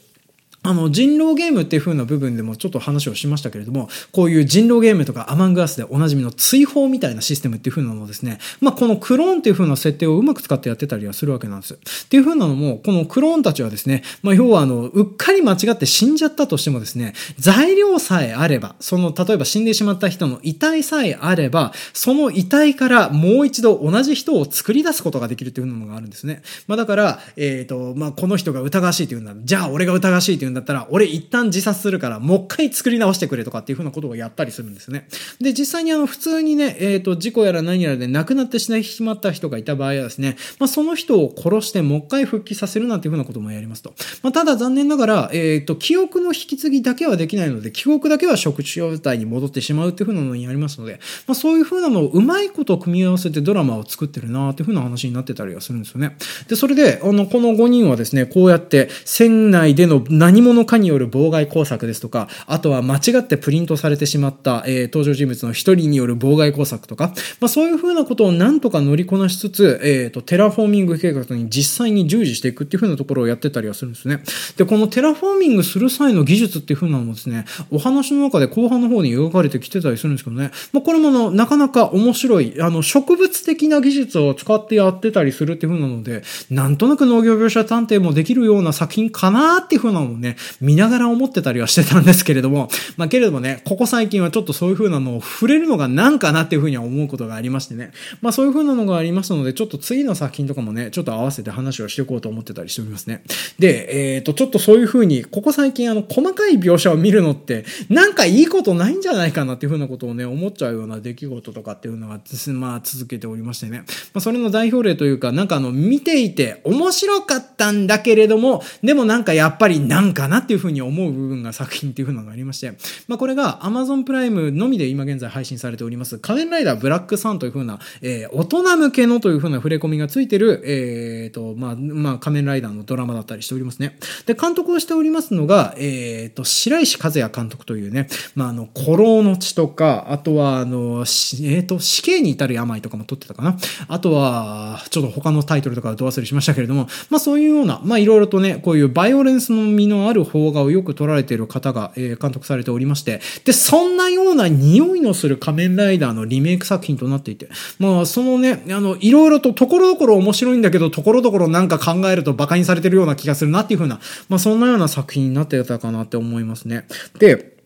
あの、人狼ゲームっていう風な部分でもちょっと話をしましたけれども、こういう人狼ゲームとかアマングアスでおなじみの追放みたいなシステムっていう風なのをですね、まあ、このクローンっていう風な設定をうまく使ってやってたりはするわけなんです。っていう風なのも、このクローンたちはですね、まあ、要はあの、うっかり間違って死んじゃったとしてもですね、材料さえあれば、その、例えば死んでしまった人の遺体さえあれば、その遺体からもう一度同じ人を作り出すことができるっていう風なのがあるんですね。まあ、だから、えっ、ー、と、まあ、この人が疑わしいって言うんだ。じゃあ俺が疑わしいって言うんだだったら、俺一旦自殺するから、もう一回作り直してくれとかっていうふうなことをやったりするんですね。で、実際にあの、普通にね、えっ、ー、と、事故やら何やらで亡くなってしまった人がいた場合はですね、まあ、その人を殺してもう一回復帰させるなんていうふうなこともやりますと。まあ、ただ残念ながら、えっ、ー、と、記憶の引き継ぎだけはできないので、記憶だけは食状態に戻ってしまうっていうふうなのにありますので、まあ、そういうふうなのをうまいこと組み合わせてドラマを作ってるなっていうふうな話になってたりはするんですよね。で、それで、あの、この5人はですね、こうやって船内での何者かによる妨害工作ですとか、あとは間違ってプリントされてしまった、えー、登場人物の一人による妨害工作とか、まあ、そういうふうなことをなんとか乗りこなしつつ、えっ、ー、と、テラフォーミング計画に実際に従事していくっていうふうなところをやってたりはするんですね。で、このテラフォーミングする際の技術っていうふうなのもですね、お話の中で後半の方に描かれてきてたりするんですけどね、まあ、これもの、なかなか面白い、あの、植物的な技術を使ってやってたりするっていうふうなので、なんとなく農業描写探偵もできるような作品かなっていうふうなのをね、ね見ながら思ってたりはしてたんですけれども、まあ、けれどもね、ここ最近はちょっとそういう風なのを触れるのがなんかなっていう風には思うことがありましてね。まあ、そういう風なのがありますので、ちょっと次の作品とかもね、ちょっと合わせて話をしていこうと思ってたりしておりますね。で、えっ、ー、と、ちょっとそういう風に、ここ最近あの、細かい描写を見るのって、なんかいいことないんじゃないかなっていう風なことをね、思っちゃうような出来事とかっていうのが、まあ、続けておりましてね。まあ、それの代表例というか、なんかあの、見ていて面白かったんだけれども、でもなんかやっぱりなんかかなっていう風に思う部分が作品っていう風なのがありまして、まあ、これが Amazon プライムのみで今現在配信されております、仮面ライダーブラックサンという風な、えー、大人向けのという風な触れ込みがついてる、えー、と、まあ、まあ、仮面ライダーのドラマだったりしておりますね。で、監督をしておりますのが、えー、と、白石和也監督というね、まあ、あの、古老の血とか、あとは、あの、えー、と、死刑に至る病とかも撮ってたかな。あとは、ちょっと他のタイトルとかはど忘れしましたけれども、まあ、そういうような、まあ、いろいろとね、こういうバイオレンスの身のある邦画をよく撮られている方が、えー、監督されておりまして、で、そんなような匂いのする仮面ライダーのリメイク作品となっていて、まあ、そのね、あの、いろいろとところどころ面白いんだけど、ところどころなんか考えると馬鹿にされてるような気がするなっていう風な、まあ、そんなような作品になってたかなって思いますね。で、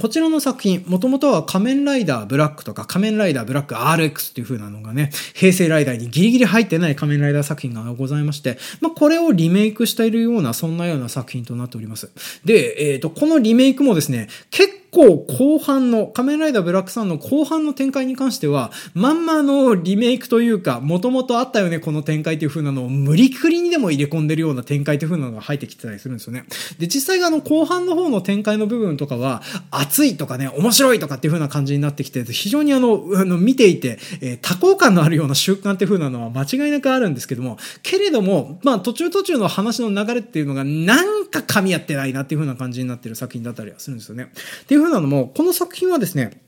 こちらの作品、もともとは仮面ライダーブラックとか仮面ライダーブラック RX っていう風なのがね、平成ライダーにギリギリ入ってない仮面ライダー作品がございまして、まあ、これをリメイクしているような、そんなような作品となっております。で、えっ、ー、と、このリメイクもですね、結構後半の、仮面ライダーブラックさんの後半の展開に関しては、まんまのリメイクというか、もともとあったよね、この展開っていう風なのを無理くりにでも入れ込んでるような展開っていう風なのが入ってきてたりするんですよね。で、実際があの後半の方の展開の部分とかは、熱いとかね、面白いとかっていう風な感じになってきて、非常にあの、あの見ていて、えー、多幸感のあるような習慣っていう風なのは間違いなくあるんですけども、けれども、まあ途中途中の話の流れっていうのがなんか噛み合ってないなっていう風な感じになってる作品だったりはするんですよね。っていう風なのも、この作品はですね、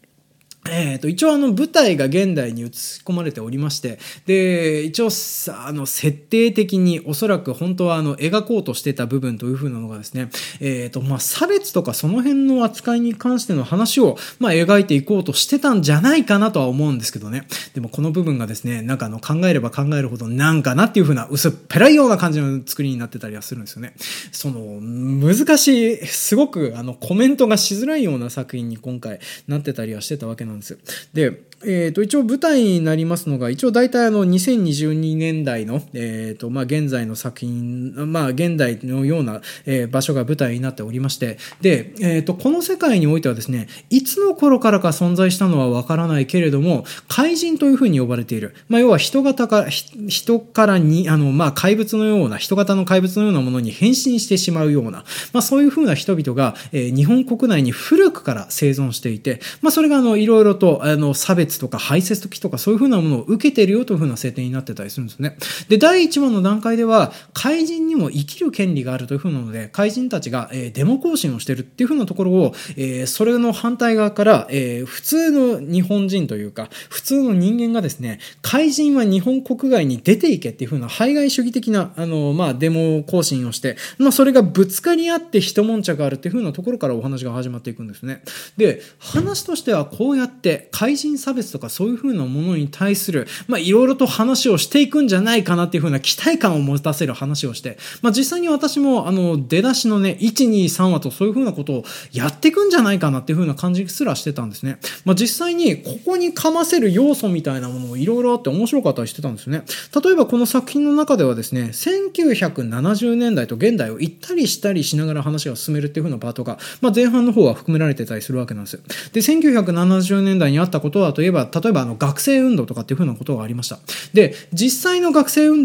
えっ、ー、と、一応あの舞台が現代に移し込まれておりまして、で、一応さあの、設定的におそらく本当はあの、描こうとしてた部分という風なのがですね、えっ、ー、と、まあ、差別とかその辺の扱いに関しての話を、まあ、描いていこうとしてたんじゃないかなとは思うんですけどね。でもこの部分がですね、なんかあの、考えれば考えるほどなんかなっていう風な薄っぺらいような感じの作りになってたりはするんですよね。その、難しい、すごくあの、コメントがしづらいような作品に今回なってたりはしてたわけなんです。なんですよ。でえっ、ー、と、一応舞台になりますのが、一応大体あの、2022年代の、えっ、ー、と、まあ、現在の作品、まあ、現代のような、えー、場所が舞台になっておりまして、で、えっ、と、この世界においてはですね、いつの頃からか存在したのはわからないけれども、怪人というふうに呼ばれている。まあ、要は人型か、人からに、あの、まあ、怪物のような、人型の怪物のようなものに変身してしまうような、まあ、そういうふうな人々が、え日本国内に古くから生存していて、まあ、それがあの、いろいろと、あの、差別とか排泄時とかそういうふうなものを受けてるよというふうな設定になってたりするんですね。で、第1話の段階では、怪人にも生きる権利があるというふうなので、怪人たちが、えー、デモ行進をしてるっていうふうなところを、えー、それの反対側から、えー、普通の日本人というか、普通の人間がですね、怪人は日本国外に出ていけっていうふうな排外主義的な、あの、まあ、デモ行進をして、まあ、それがぶつかり合って一悶着あるっていうふうなところからお話が始まっていくんですね。で、話としてはこうやって怪人差別とかそういうふうなものに対する、まあ、いろいろと話をしていくんじゃないかなっていうふうな期待感を持たせる話をして、まあ、実際に私も、あの、出だしのね、1、2、3話とそういうふうなことをやっていくんじゃないかなっていうふうな感じすらしてたんですね。まあ、実際に、ここにかませる要素みたいなものもいろいろあって面白かったりしてたんですね。例えばこの作品の中ではですね、1970年代と現代を行ったりしたりしながら話を進めるっていうふうなパートが、まあ、前半の方は含められてたりするわけなんですよ。で、1970年代にあったことはといえば、例えばあの学生運動とかっていうふうなことがありました。で、実際の学生運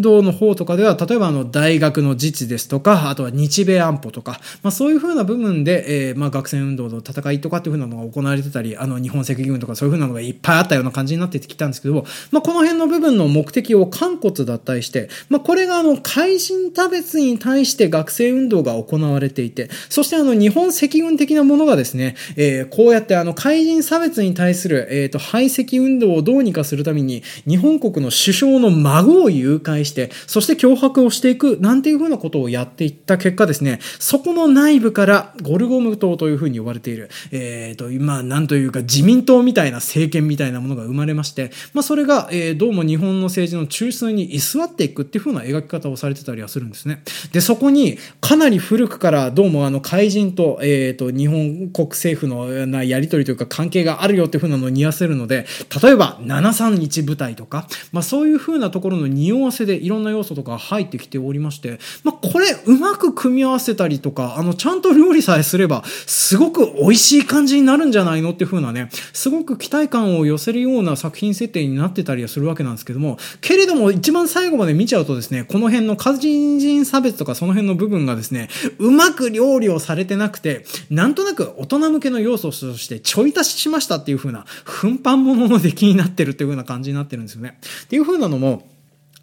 動の方とかでは、例えばあの大学の自治ですとか、あとは日米安保とか、まあそういうふうな部分で、えー、まあ学生運動の戦いとかっていうふうなのが行われてたり、あの日本赤軍とかそういうふうなのがいっぱいあったような感じになってきたんですけど、まあこの辺の部分の目的を肝骨脱退して、まあこれがあの怪人差別に対して学生運動が行われていて、そしてあの日本赤軍的なものがですね、えー、こうやってあの怪人差別に対する、するえっ、ー、と排斥運動をどうにかするために、日本国の首相の孫を誘拐して、そして脅迫をしていく、なんていうふうなことをやっていった結果ですね、そこの内部からゴルゴム党というふうに呼ばれている、えっ、ー、と、まあ、なんというか自民党みたいな政権みたいなものが生まれまして、まあ、それが、えー、どうも日本の政治の中枢に居座っていくっていうふうな描き方をされてたりはするんですね。で、そこに、かなり古くからどうもあの怪人と、えっ、ー、と、日本国政府のなやりとりというか関係があるよっていうふうなのを似合わせるので、例えば、731部隊とか、まあ、そういう風なところの匂わせでいろんな要素とか入ってきておりまして、まあ、これうまく組み合わせたりとか、あの、ちゃんと料理さえすれば、すごく美味しい感じになるんじゃないのっていう風なね、すごく期待感を寄せるような作品設定になってたりはするわけなんですけども、けれども一番最後まで見ちゃうとですね、この辺の家人人差別とかその辺の部分がですね、うまく料理をされてなくて、なんとなく大人向けの要素としてちょい足ししましたっていう風な、奮発物の出来になってるっていう風な感じになってるんですよね。っていう風なのも、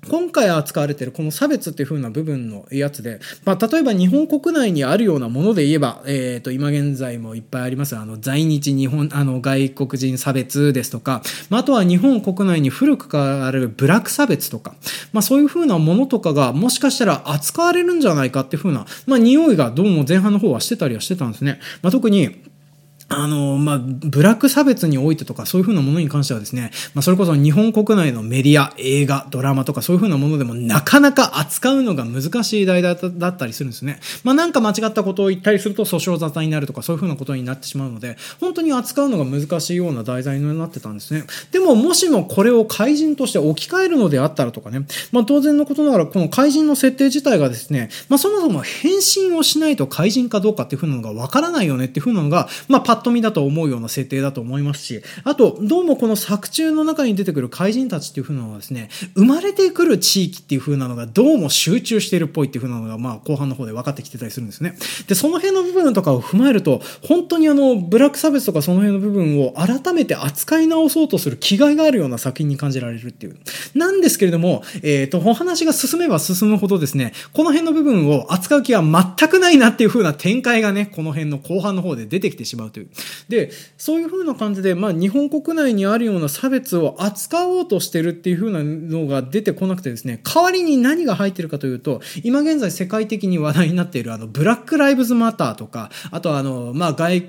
今回扱われているこの差別っていう風な部分のやつで、まあ、例えば日本国内にあるようなもので言えば、えっ、ー、と、今現在もいっぱいあります、あの、在日日本、あの、外国人差別ですとか、まあ、あとは日本国内に古くからあるブラック差別とか、まあ、そういう風なものとかがもしかしたら扱われるんじゃないかっていう風な、まあ、匂いがどうも前半の方はしてたりはしてたんですね。まあ、特に、あの、まあ、ブラック差別においてとか、そういうふうなものに関してはですね、まあ、それこそ日本国内のメディア、映画、ドラマとか、そういうふうなものでも、なかなか扱うのが難しい題だったりするんですね。まあ、なんか間違ったことを言ったりすると、訴訟沙汰になるとか、そういうふうなことになってしまうので、本当に扱うのが難しいような題材になってたんですね。でも、もしもこれを怪人として置き換えるのであったらとかね、まあ、当然のことながら、この怪人の設定自体がですね、まあ、そもそも変身をしないと怪人かどうかっていうふうなのがわからないよねっていうふうなのが、まあ、パッと見だと思うような設定だと思いますし、あと、どうもこの作中の中に出てくる怪人たちっていう風なのはですね、生まれてくる地域っていう風なのがどうも集中してるっぽいっていう風なのが、まあ、後半の方で分かってきてたりするんですね。で、その辺の部分とかを踏まえると、本当にあの、ブラック差別とかその辺の部分を改めて扱い直そうとする気概があるような作品に感じられるっていう。なんですけれども、えっ、ー、と、お話が進めば進むほどですね、この辺の部分を扱う気は全くないなっていう風な展開がね、この辺の後半の方で出てきてしまうという。で、そういう風な感じで、まあ、日本国内にあるような差別を扱おうとしてるっていう風なのが出てこなくてですね、代わりに何が入ってるかというと、今現在世界的に話題になっているあの、ブラックライブズマターとか、あとはあの、まあ、外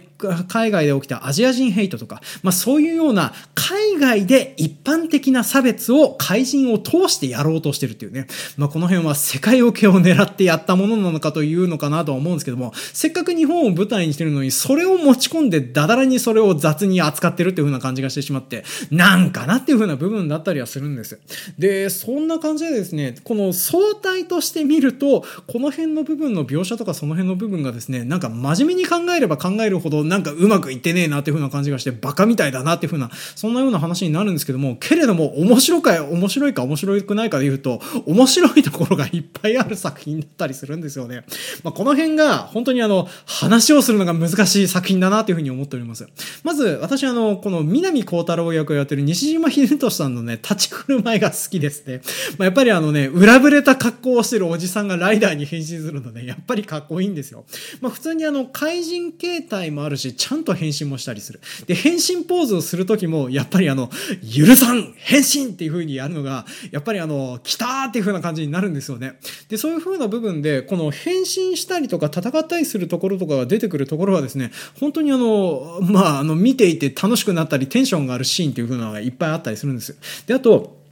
海外で起きたアジア人ヘイトとか、まあそういうような海外で一般的な差別を怪人を通してやろうとしてるっていうね。まあこの辺は世界受けを狙ってやったものなのかというのかなとは思うんですけども、せっかく日本を舞台にしてるのに、それを持ち込んでダダラにそれを雑に扱ってるっていう風な感じがしてしまって、なんかなっていう風な部分だったりはするんです。で、そんな感じでですね、この相対として見ると、この辺の部分の描写とかその辺の部分がですね、なんか真面目に考えれば考えるほどなんかうまくいってねえなっていう風な感じがして、バカみたいだなっていう風な、そんなような話になるんですけども、けれども、面白か、面白いか面白くないかで言うと、面白いところがいっぱいある作品だったりするんですよね。まあ、この辺が、本当にあの、話をするのが難しい作品だなっていういう風に思っております。まず、私あの、この南光太郎役をやってる西島秀俊さんのね、立ち振る舞いが好きですね。まあ、やっぱりあのね、裏ぶれた格好をしてるおじさんがライダーに変身するので、やっぱりかっこいいんですよ。まあ、普通にあの、怪人形態もあるし、ちゃんと変身もしたりする。で、変身ポーズをするときも、やっぱりあの、許さん変身っていう風にやるのが、やっぱりあの、来たーっていう風な感じになるんですよね。で、そういう風な部分で、この変身したりとか戦ったりするところとかが出てくるところはですね、本当にあの、まあ、あの、見ていて楽しくなったり、テンションがあるシーンっていう風なのがいっぱいあったりするんですよ。で、あと、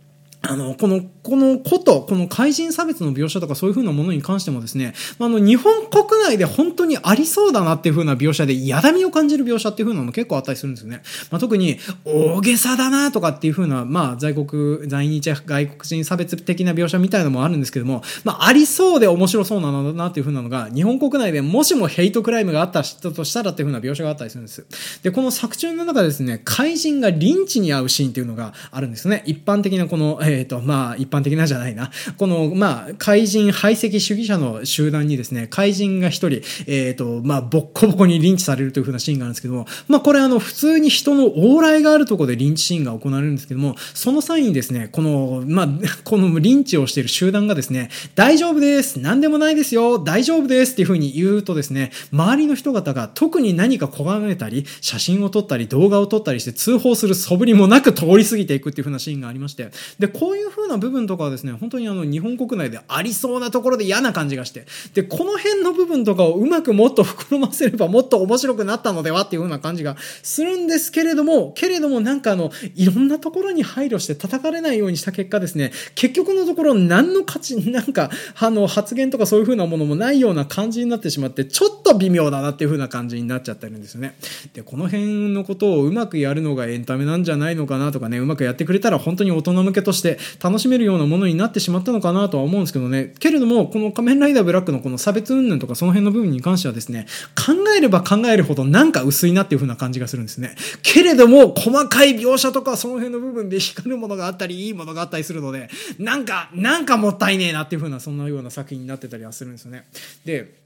あの、この、このこと、この怪人差別の描写とかそういう風なものに関してもですね、あの、日本国内で本当にありそうだなっていう風な描写で、やだみを感じる描写っていう風なのも結構あったりするんですよね。まあ、特に、大げさだなとかっていう風な、まあ、在国、在日外国人差別的な描写みたいなのもあるんですけども、まあ、ありそうで面白そうなのだなっていう風なのが、日本国内でもしもヘイトクライムがあったとしたらっていう風な描写があったりするんです。で、この作中の中でですね、怪人がリンチに遭うシーンっていうのがあるんですね。一般的なこの、えっ、ー、と、まあ、一般的なじゃないな。この、まあ、怪人排斥主義者の集団にですね、怪人が一人、えっ、ー、と、まあ、ボッコボコにリンチされるという風なシーンがあるんですけども、まあ、これあの、普通に人の往来があるところでリンチシーンが行われるんですけども、その際にですね、この、まあ、このリンチをしている集団がですね、大丈夫です。何でもないですよ。大丈夫ですっていう風に言うとですね、周りの人方が特に何か拒めたり、写真を撮ったり、動画を撮ったりして通報する素振りもなく通り過ぎていくっていう風なシーンがありまして、で、ここういう風な部分とかはですね、本当にあの日本国内でありそうなところで嫌な感じがして、で、この辺の部分とかをうまくもっと膨らませればもっと面白くなったのではっていう風な感じがするんですけれども、けれどもなんかあの、いろんなところに配慮して叩かれないようにした結果ですね、結局のところ何の価値、なんか、あの、発言とかそういう風なものもないような感じになってしまって、ちょっと微妙だなっていう風な感じになっちゃってるんですよね。で、この辺のことをうまくやるのがエンタメなんじゃないのかなとかね、うまくやってくれたら本当に大人向けとして楽しめるようなものになってしまったのかなとは思うんですけどね。けれども、この仮面ライダーブラックのこの差別云々とかその辺の部分に関してはですね、考えれば考えるほどなんか薄いなっていう風な感じがするんですね。けれども、細かい描写とかその辺の部分で光るものがあったり、いいものがあったりするので、なんか、なんかもったいねえなっていう風な、そんなような作品になってたりはするんですよね。で、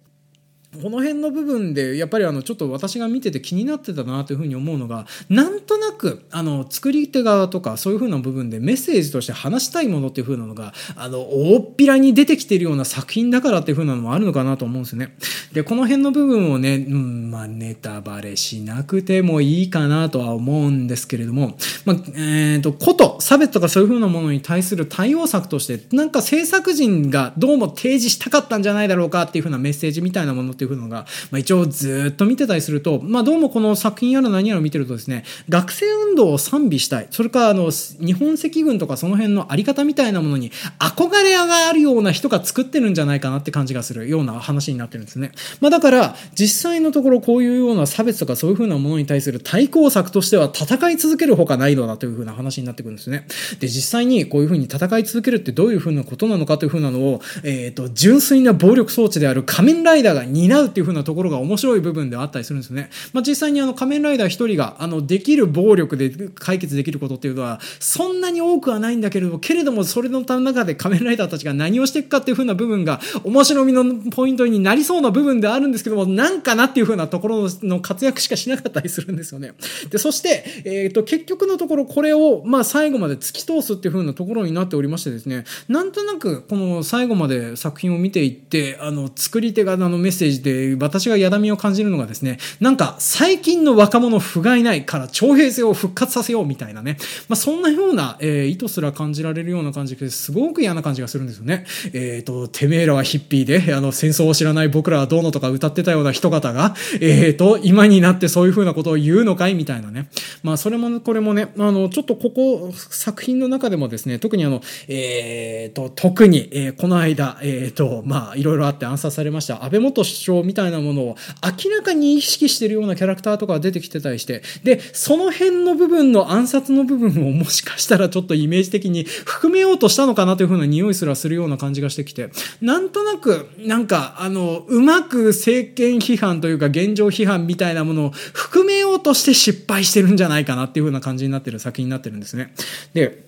この辺の部分でやっぱりあのちょっと私が見てて気になってたなというふうに思うのがなんとなくあの作り手側とかそういうふうな部分でメッセージとして話したいものっていうふうなのがあの大っぴらに出てきてるような作品だからっていうふうなのもあるのかなと思うんですよね。でこの辺の部分をね、うんまあ、ネタバレしなくてもいいかなとは思うんですけれども、まあえーと、こと差別とかそういうふうなものに対する対応策としてなんか制作人がどうも提示したかったんじゃないだろうかっていうふうなメッセージみたいなものってっていうのが、まあ、一応ずっと見てたりすると、まあ、どうもこの作品やら何やら見てるとですね、学生運動を賛美したい。それから、あの、日本赤軍とかその辺のあり方みたいなものに憧れがあるような人が作ってるんじゃないかなって感じがするような話になってるんですね。まあ、だから、実際のところこういうような差別とかそういうふうなものに対する対抗策としては戦い続けるほかないのだというふうな話になってくるんですね。で、実際にこういうふうに戦い続けるってどういうふうなことなのかというふうなのを、えっ、ー、と、純粋な暴力装置である仮面ライダーが担うっていうふうなところが面白い部分であったりするんですよね。まあ、実際にあの仮面ライダー一人が、あの、できる暴力で解決できることっていうのは、そんなに多くはないんだけれども、けれども、それの中で仮面ライダーたちが何をしていくかっていうふうな部分が、面白みのポイントになりそうな部分であるんですけども、なんかなっていうふうなところの活躍しかしなかったりするんですよね。で、そして、えっ、ー、と、結局のところ、これを、まあ、最後まで突き通すっていうふうなところになっておりましてですね、なんとなく、この最後まで作品を見ていって、あの、作り手があのメッセージで、私がやだみを感じるのがですね、なんか、最近の若者不甲斐ないから徴兵制を復活させようみたいなね、まあ、そんなような、えー、意図すら感じられるような感じですごく嫌な感じがするんですよね。えっ、ー、と、てめえらはヒッピーで、あの、戦争を知らない僕らはどうのとか歌ってたような人方が、えっ、ー、と、今になってそういう風なことを言うのかいみたいなね。まあ、それも、これもね、あの、ちょっとここ、作品の中でもですね、特にあの、えっ、と、特に、えこの間、えっ、と、まあ、いろいろあって暗殺されました安倍元首相みたいなものを明らかに意識してるようなキャラクターとかが出てきてたりして、で、その辺の部分の暗殺の部分をもしかしたらちょっとイメージ的に含めようとしたのかなという風な匂いすらするような感じがしてきて、なんとなく、なんか、あの、うまく政権批判というか現状批判みたいなものを含めようとして失敗してるんじゃないかなっていう風な感じになってる作品になってるんですね。で、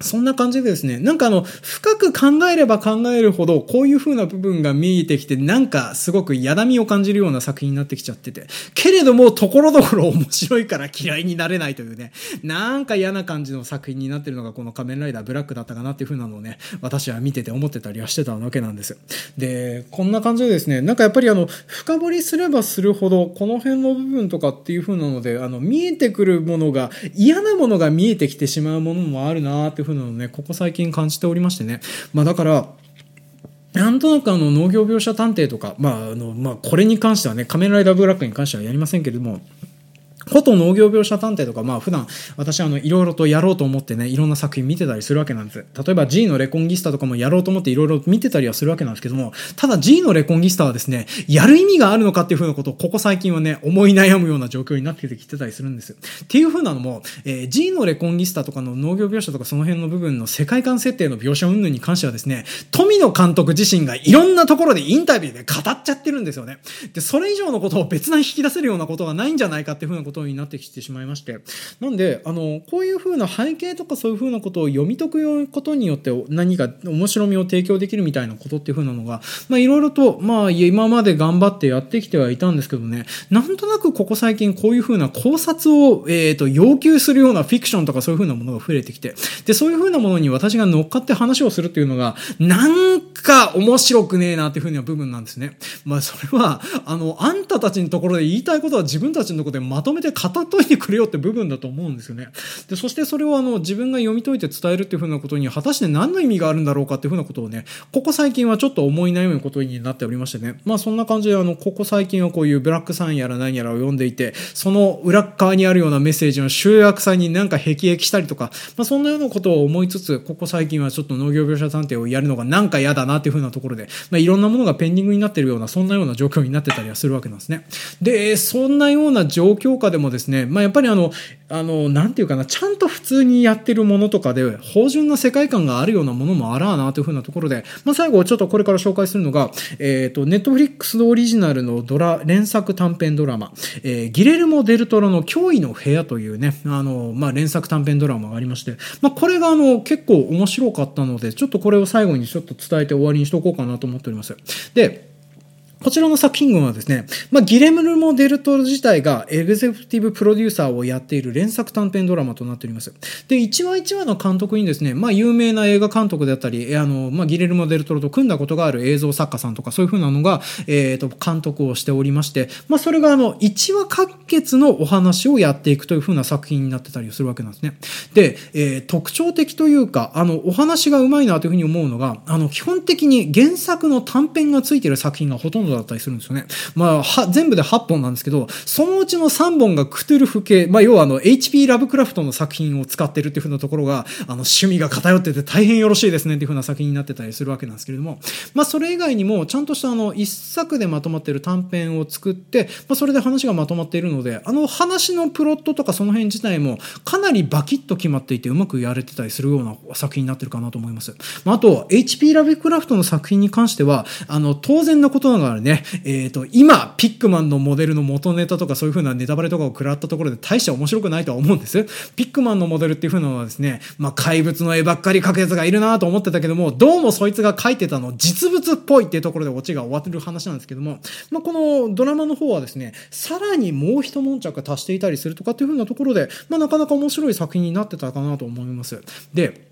そんな感じでですね、なんかあの、深く考えれば考えるほど、こういう風な部分が見えてきて、なんかすごくやだみを感じるような作品になってきちゃってて、けれども、ところどころ面白いから嫌いになれないというね、なんか嫌な感じの作品になってるのがこの仮面ライダーブラックだったかなっていう風なのをね、私は見てて思ってたりはしてたわけなんです。で、こんな感じでですね、なんかやっぱりあの、深掘りすればするほど、この辺の部分とかっていう風なので、あの、見えてくるものが、嫌なものが見えてきてしまうものもあるなーっていうふうなのね、ここ最近感じておりましてね。まあだから、なんとなくあの農業描写探偵とか、まああの、まあこれに関してはね、仮面ライダーブラックに関してはやりませんけれども、こと農業描写探偵とか、まあ普段私はあのいろいろとやろうと思ってね、いろんな作品見てたりするわけなんです。例えば G のレコンギスタとかもやろうと思っていろいろ見てたりはするわけなんですけども、ただ G のレコンギスタはですね、やる意味があるのかっていうふうなことをここ最近はね、思い悩むような状況になってきてたりするんです。っていうふうなのも、えー、G のレコンギスタとかの農業描写とかその辺の部分の世界観設定の描写云々に関してはですね、富野監督自身がいろんなところでインタビューで語っちゃってるんですよね。で、それ以上のことを別な引き出せるようなことがないんじゃないかっていうふうなことになってきてしまいまして。なんであのこういうふうな背景とかそういうふうなことを読み解くことによって何か面白みを提供できるみたいなことっていうふうなのがまあいろいろとまあ今まで頑張ってやってきてはいたんですけどね。なんとなくここ最近こういうふうな考察を、えーと、要求するようなフィクションとかそういうふうなものが増えてきて。でそういうふうなものに私が乗っかって話をするっていうのがなんか面白くねえなっていうふうな部分なんですね。まあそれはあのあんたたちのところで言いたいことは自分たちのところでまとめて語っといてくれよって部分だと思うんですよね。で、そしてそれをあの自分が読み解いて伝えるっていうふうなことに果たして何の意味があるんだろうかっていうふうなことをね、ここ最近はちょっと思い悩むことになっておりましてね。まあそんな感じであの、ここ最近はこういうブラックサインやら何やらを読んでいて、その裏側にあるようなメッセージの集約さになんか辟易したりとか、まあそんなようなことを思いつつ、ここ最近はちょっと農業描写探偵をやるのがなんか嫌だなっていうふうなところで、まあいろんなものがペンディングになってるような、そんなような状況になってたりはするわけなんですね。で、そんなような状況下でもですね、まあやっぱりあの、あの、なんていうかな、ちゃんと普通にやってるものとかで、芳醇な世界観があるようなものもあらあなというふうなところで、まあ、最後ちょっとこれから紹介するのが、えっ、ー、と、ネットフリックスオリジナルのドラ、連作短編ドラマ、えー、ギレルモ・デルトロの脅威の部屋というね、あの、まあ、連作短編ドラマがありまして、まあ、これがあの、結構面白かったので、ちょっとこれを最後にちょっと伝えて終わりにしとこうかなと思っております。で、こちらの作品群はですね、まあ、ギレムルモ・デルトロ自体がエグゼクティブプロデューサーをやっている連作短編ドラマとなっております。で、1話1話の監督にですね、まあ、有名な映画監督であったり、あの、まあ、ギレルモ・デルトロと組んだことがある映像作家さんとか、そういう風なのが、えっ、ー、と、監督をしておりまして、まあ、それがあの、1話完結のお話をやっていくという風な作品になってたりするわけなんですね。で、えー、特徴的というか、あの、お話がうまいなという風に思うのが、あの、基本的に原作の短編がついている作品がほとんどドだったりするんですよね。まあ、全部で8本なんですけど、そのうちの3本がクトゥルフ系、まあ、要はあの、HP ラブクラフトの作品を使ってるっていう風なところが、あの、趣味が偏ってて大変よろしいですねっていう風な作品になってたりするわけなんですけれども、まあ、それ以外にも、ちゃんとしたあの、一作でまとまってる短編を作って、まあ、それで話がまとまっているので、あの話のプロットとかその辺自体もかなりバキッと決まっていてうまくやれてたりするような作品になってるかなと思います。まあ、あと、HP ラビクラフトの作品に関しては、あの、当然のことながらね、えっ、と、今、ピックマンのモデルの元ネタとかそういう風なネタバレとかを食らったところで大して面白くないとは思うんです。ピックマンのモデルっていう風なのはですね、まあ、怪物の絵ばっかり描くやつがいるなと思ってたけども、どうもそいつが描いてたの実物っぽいっていうところでオチが終わってる話なんですけども、まあ、このドラマの方はですね、さらにもう一悶着足していたりするとかっていう風なところで、まあ、なかなか面白い作品になってたかなと思います。で、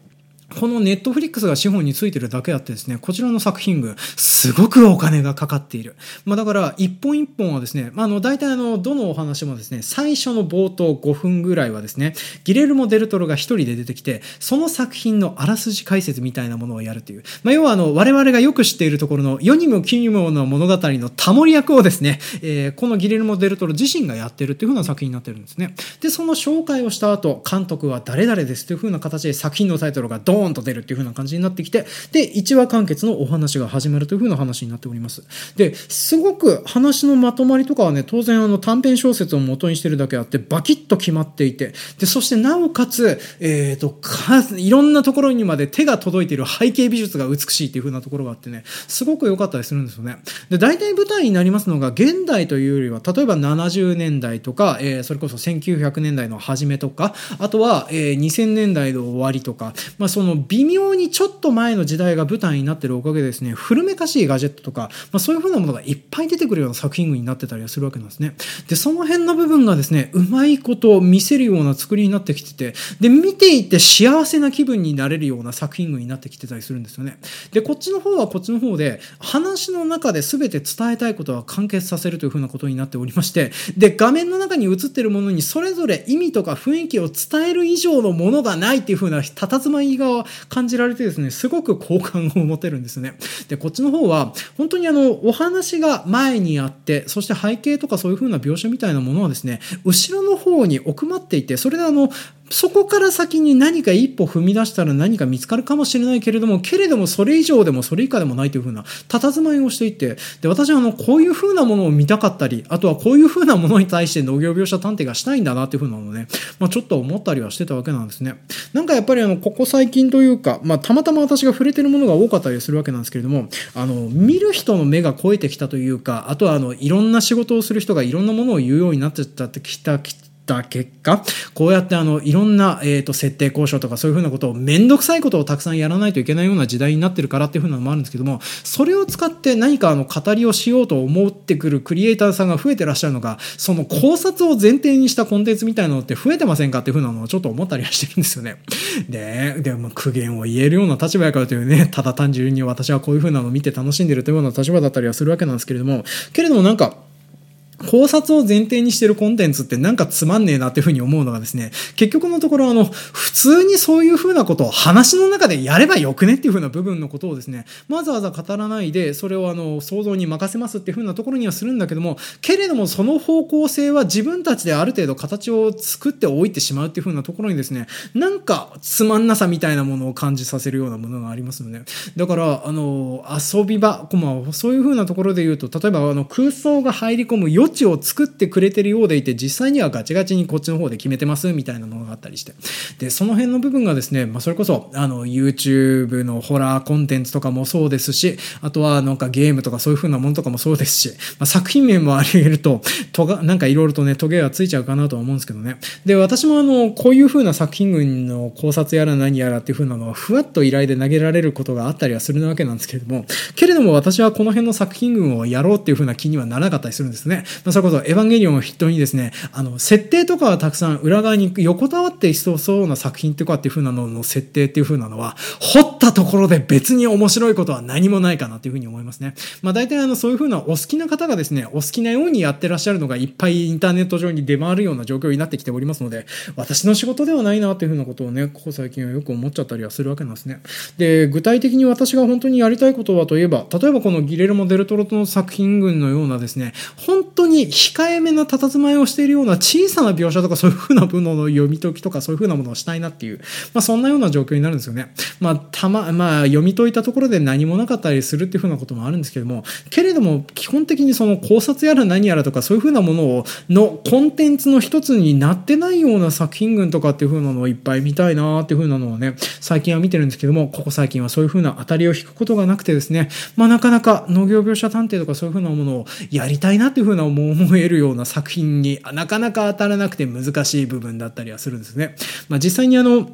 このネットフリックスが資本についてるだけあってですね、こちらの作品群、すごくお金がかかっている。まあだから、一本一本はですね、まああの、大体あの、どのお話もですね、最初の冒頭5分ぐらいはですね、ギレルモ・デルトロが一人で出てきて、その作品のあらすじ解説みたいなものをやるという。まあ要はあの、我々がよく知っているところの、世にも奇にもの物語のタモリ役をですね、えー、このギレルモ・デルトロ自身がやってるっていう風な作品になってるんですね。で、その紹介をした後、監督は誰々ですという風な形で作品のタイトルがドーンと出るっていう風な感じになってきて、で、1話完結のお話が始まるという風な話になっております。で、すごく話のまとまりとかはね、当然あの短編小説を元にしてるだけあって、バキッと決まっていて、で、そしてなおかつ、えっ、ー、と、か、いろんなところにまで手が届いている背景美術が美しいっていう風なところがあってね、すごく良かったりするんですよね。で、大体舞台になりますのが、現代というよりは、例えば70年代とか、えー、それこそ1900年代の初めとか、あとは、えー、2000年代の終わりとか、まあ、そのの微妙にちょっと前の時代が舞台になってるおかげでですね、古めかしいガジェットとか、まあ、そういう風なものがいっぱい出てくるような作品群になってたりはするわけなんですね。で、その辺の部分がですね、うまいことを見せるような作りになってきてて、で、見ていて幸せな気分になれるような作品群になってきてたりするんですよね。で、こっちの方はこっちの方で、話の中で全て伝えたいことは完結させるという風なことになっておりまして、で、画面の中に映ってるものにそれぞれ意味とか雰囲気を伝える以上のものがないっていう風な佇まいが感じられてですね、すごく好感を持てるんですね。で、こっちの方は、本当にあの、お話が前にあって、そして背景とかそういう風な描写みたいなものはですね、後ろの方に奥まっていて、それであの、そこから先に何か一歩踏み出したら何か見つかるかもしれないけれども、けれどもそれ以上でもそれ以下でもないというふうな佇まいをしていて、で、私はあの、こういうふうなものを見たかったり、あとはこういうふうなものに対して農業描写探偵がしたいんだなっていうふうなのをね、まあちょっと思ったりはしてたわけなんですね。なんかやっぱりあの、ここ最近というか、まあたまたま私が触れてるものが多かったりするわけなんですけれども、あの、見る人の目が超えてきたというか、あとはあの、いろんな仕事をする人がいろんなものを言うようになってきた、きた、結果、こうやってあの、いろんな、えっ、ー、と、設定交渉とかそういうふうなことを、めんどくさいことをたくさんやらないといけないような時代になってるからっていうふうなのもあるんですけども、それを使って何かあの、語りをしようと思ってくるクリエイターさんが増えてらっしゃるのが、その考察を前提にしたコンテンツみたいなのって増えてませんかっていうふうなのをちょっと思ったりはしてるんですよね。で、でも苦言を言えるような立場やからというね、ただ単純に私はこういうふうなのを見て楽しんでるというような立場だったりはするわけなんですけれども、けれどもなんか、考察を前提にしてるコンテンツってなんかつまんねえなっていうふうに思うのがですね、結局のところあの、普通にそういうふうなことを話の中でやればよくねっていうふうな部分のことをですね、わざわざ語らないで、それをあの、想像に任せますっていうふうなところにはするんだけども、けれどもその方向性は自分たちである程度形を作っておいてしまうっていうふうなところにですね、なんかつまんなさみたいなものを感じさせるようなものがありますよね。だから、あの、遊び場、まあ、そういうふうなところで言うと、例えばあの、空想が入り込む余地を作ってくれてるようでいて、実際にはガチガチにこっちの方で決めてますみたいなのがあったりして。で、その辺の部分がですね、まあ、それこそ、あの、YouTube のホラーコンテンツとかもそうですし、あとはなんかゲームとかそういう風なものとかもそうですし、まあ、作品面もあり得ると、とが、なんかいろいろとね、トゲがついちゃうかなとは思うんですけどね。で、私もあの、こういう風な作品群の考察やら何やらっていう風なのは、ふわっと依頼で投げられることがあったりはするわけなんですけれども、けれども私はこの辺の作品群をやろうっていう風な気にはならなかったりするんですね。まあ、それこそエヴァンゲリオンを筆頭にですね、あの、設定とかはたくさん裏側に横たわっていそうそうな作品とかっていう風なのの設定っていう風なのは、掘ったところで別に面白いことは何もないかなっていう風に思いますね。まあ大体あの、そういう風なお好きな方がですね、お好きなようにやってらっしゃるのがいっぱいインターネット上に出回るような状況になってきておりますので、私の仕事ではないなっていう風なことをね、ここ最近はよく思っちゃったりはするわけなんですね。で、具体的に私が本当にやりたいことはといえば、例えばこのギレルモ・デルトロトの作品群のようなですね、本当に控えめな佇まいをしているような小さな描写とかそういう風な部の読み解きとかそういう風なものをしたいなっていう、まあそんなような状況になるんですよね。まあたま、まあ読み解いたところで何もなかったりするっていう風なこともあるんですけども、けれども基本的にその考察やら何やらとかそういう風なものを、のコンテンツの一つになってないような作品群とかっていう風なのをいっぱい見たいなっていう風なのをね、最近は見てるんですけども、ここ最近はそういう風な当たりを引くことがなくてですね、まあなかなか農業描写探偵とかそういう風なものをやりたいなっていう風な思い思えるような作品になかなか当たらなくて難しい部分だったりはするんですね。まあ実際にあの、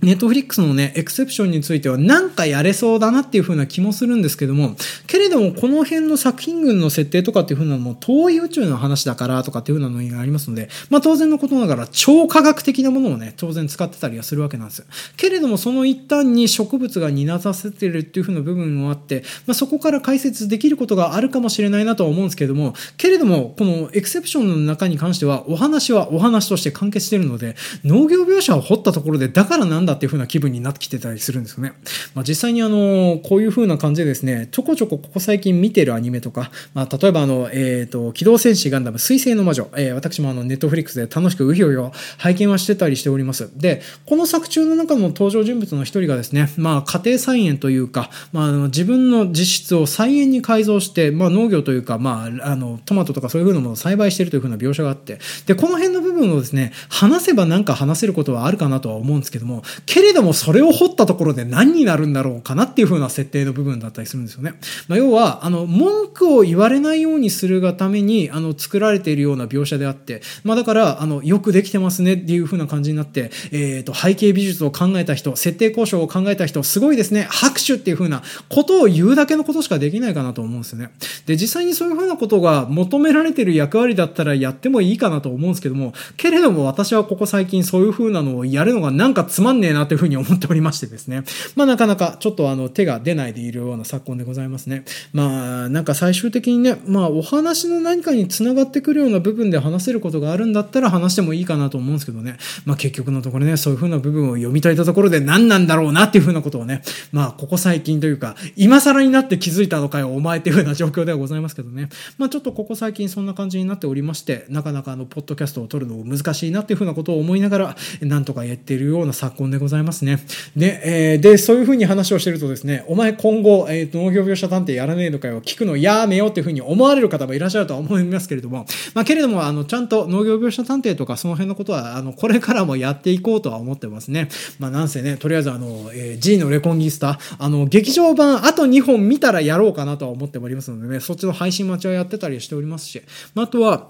ネットフリックスのね、エクセプションについてはなんかやれそうだなっていう風な気もするんですけども、けれどもこの辺の作品群の設定とかっていう風なのも遠い宇宙の話だからとかっていう風なのがありますので、まあ当然のことながら超科学的なものをね、当然使ってたりはするわけなんです。けれどもその一端に植物が担わせてるっていう風な部分もあって、まあそこから解説できることがあるかもしれないなとは思うんですけども、けれどもこのエクセプションの中に関してはお話はお話として完結してるので、農業描写を掘ったところでだからなんだっていう風な気分になってきてたりするんですよね。まあ、実際にあの、こういう風な感じでですね、ちょこちょこここ最近見てるアニメとか、まあ、例えばあの、えっ、ー、と、機動戦士ガンダム水星の魔女、えー、私もあの、ネットフリックスで楽しくうひょうひょ拝見はしてたりしております。で、この作中の中の登場人物の一人がですね、まあ、家庭菜園というか、まあ、あの自分の実質を菜園に改造して、まあ、農業というか、まあ、あの、トマトとかそういう風なものを栽培しているという風な描写があって、で、この辺の部分をですね、話せばなんか話せることはあるかなとは思うんですけども、けれどもそれを掘ったところで何になるんだろうかなっていう風な設定の部分だったりするんですよね。まあ、要は、あの、文句を言われないようにするがために、あの、作られているような描写であって、まあ、だから、あの、よくできてますねっていう風な感じになって、えっ、ー、と、背景美術を考えた人、設定交渉を考えた人、すごいですね、拍手っていう風なことを言うだけのことしかできないかなと思うんですよね。で、実際にそういう風なことが求められている役割だったらやってもいいかなと思うんですけども、けれども私はここ最近そういう風なのをやるのがなんかつまんねえなという風に思っておりましてですね。まあなかなかちょっとあの手が出ないでいるような昨今でございますね。まあなんか最終的にね、まあお話の何かにつながってくるような部分で話せることがあるんだったら話してもいいかなと思うんですけどね。まあ結局のところね、そういう風な部分を読み解いたところで何なんだろうなっていう風なことをね、まあここ最近というか、今更になって気づいたのかよ、お前っていう風な状況ではございますけどね。まあちょっとここ最近そんな感じになっておりまして、なかなかあの、ポッドキャストを撮るの難しいなっていう風なことを思いながら、なんとかやっているような昨今ででございますね。で、えー、で、そういう風に話をしてるとですね、お前今後、えっ、ー、と、農業描写探偵やらねえのかよ、聞くのやめようっていう風に思われる方もいらっしゃるとは思いますけれども、まあ、けれども、あの、ちゃんと農業描写探偵とかその辺のことは、あの、これからもやっていこうとは思ってますね。まあ、なんせね、とりあえずあの、えー、G のレコンギスタ、あの、劇場版あと2本見たらやろうかなとは思っておりますのでね、そっちの配信待ちはやってたりしておりますし、まあ、あとは、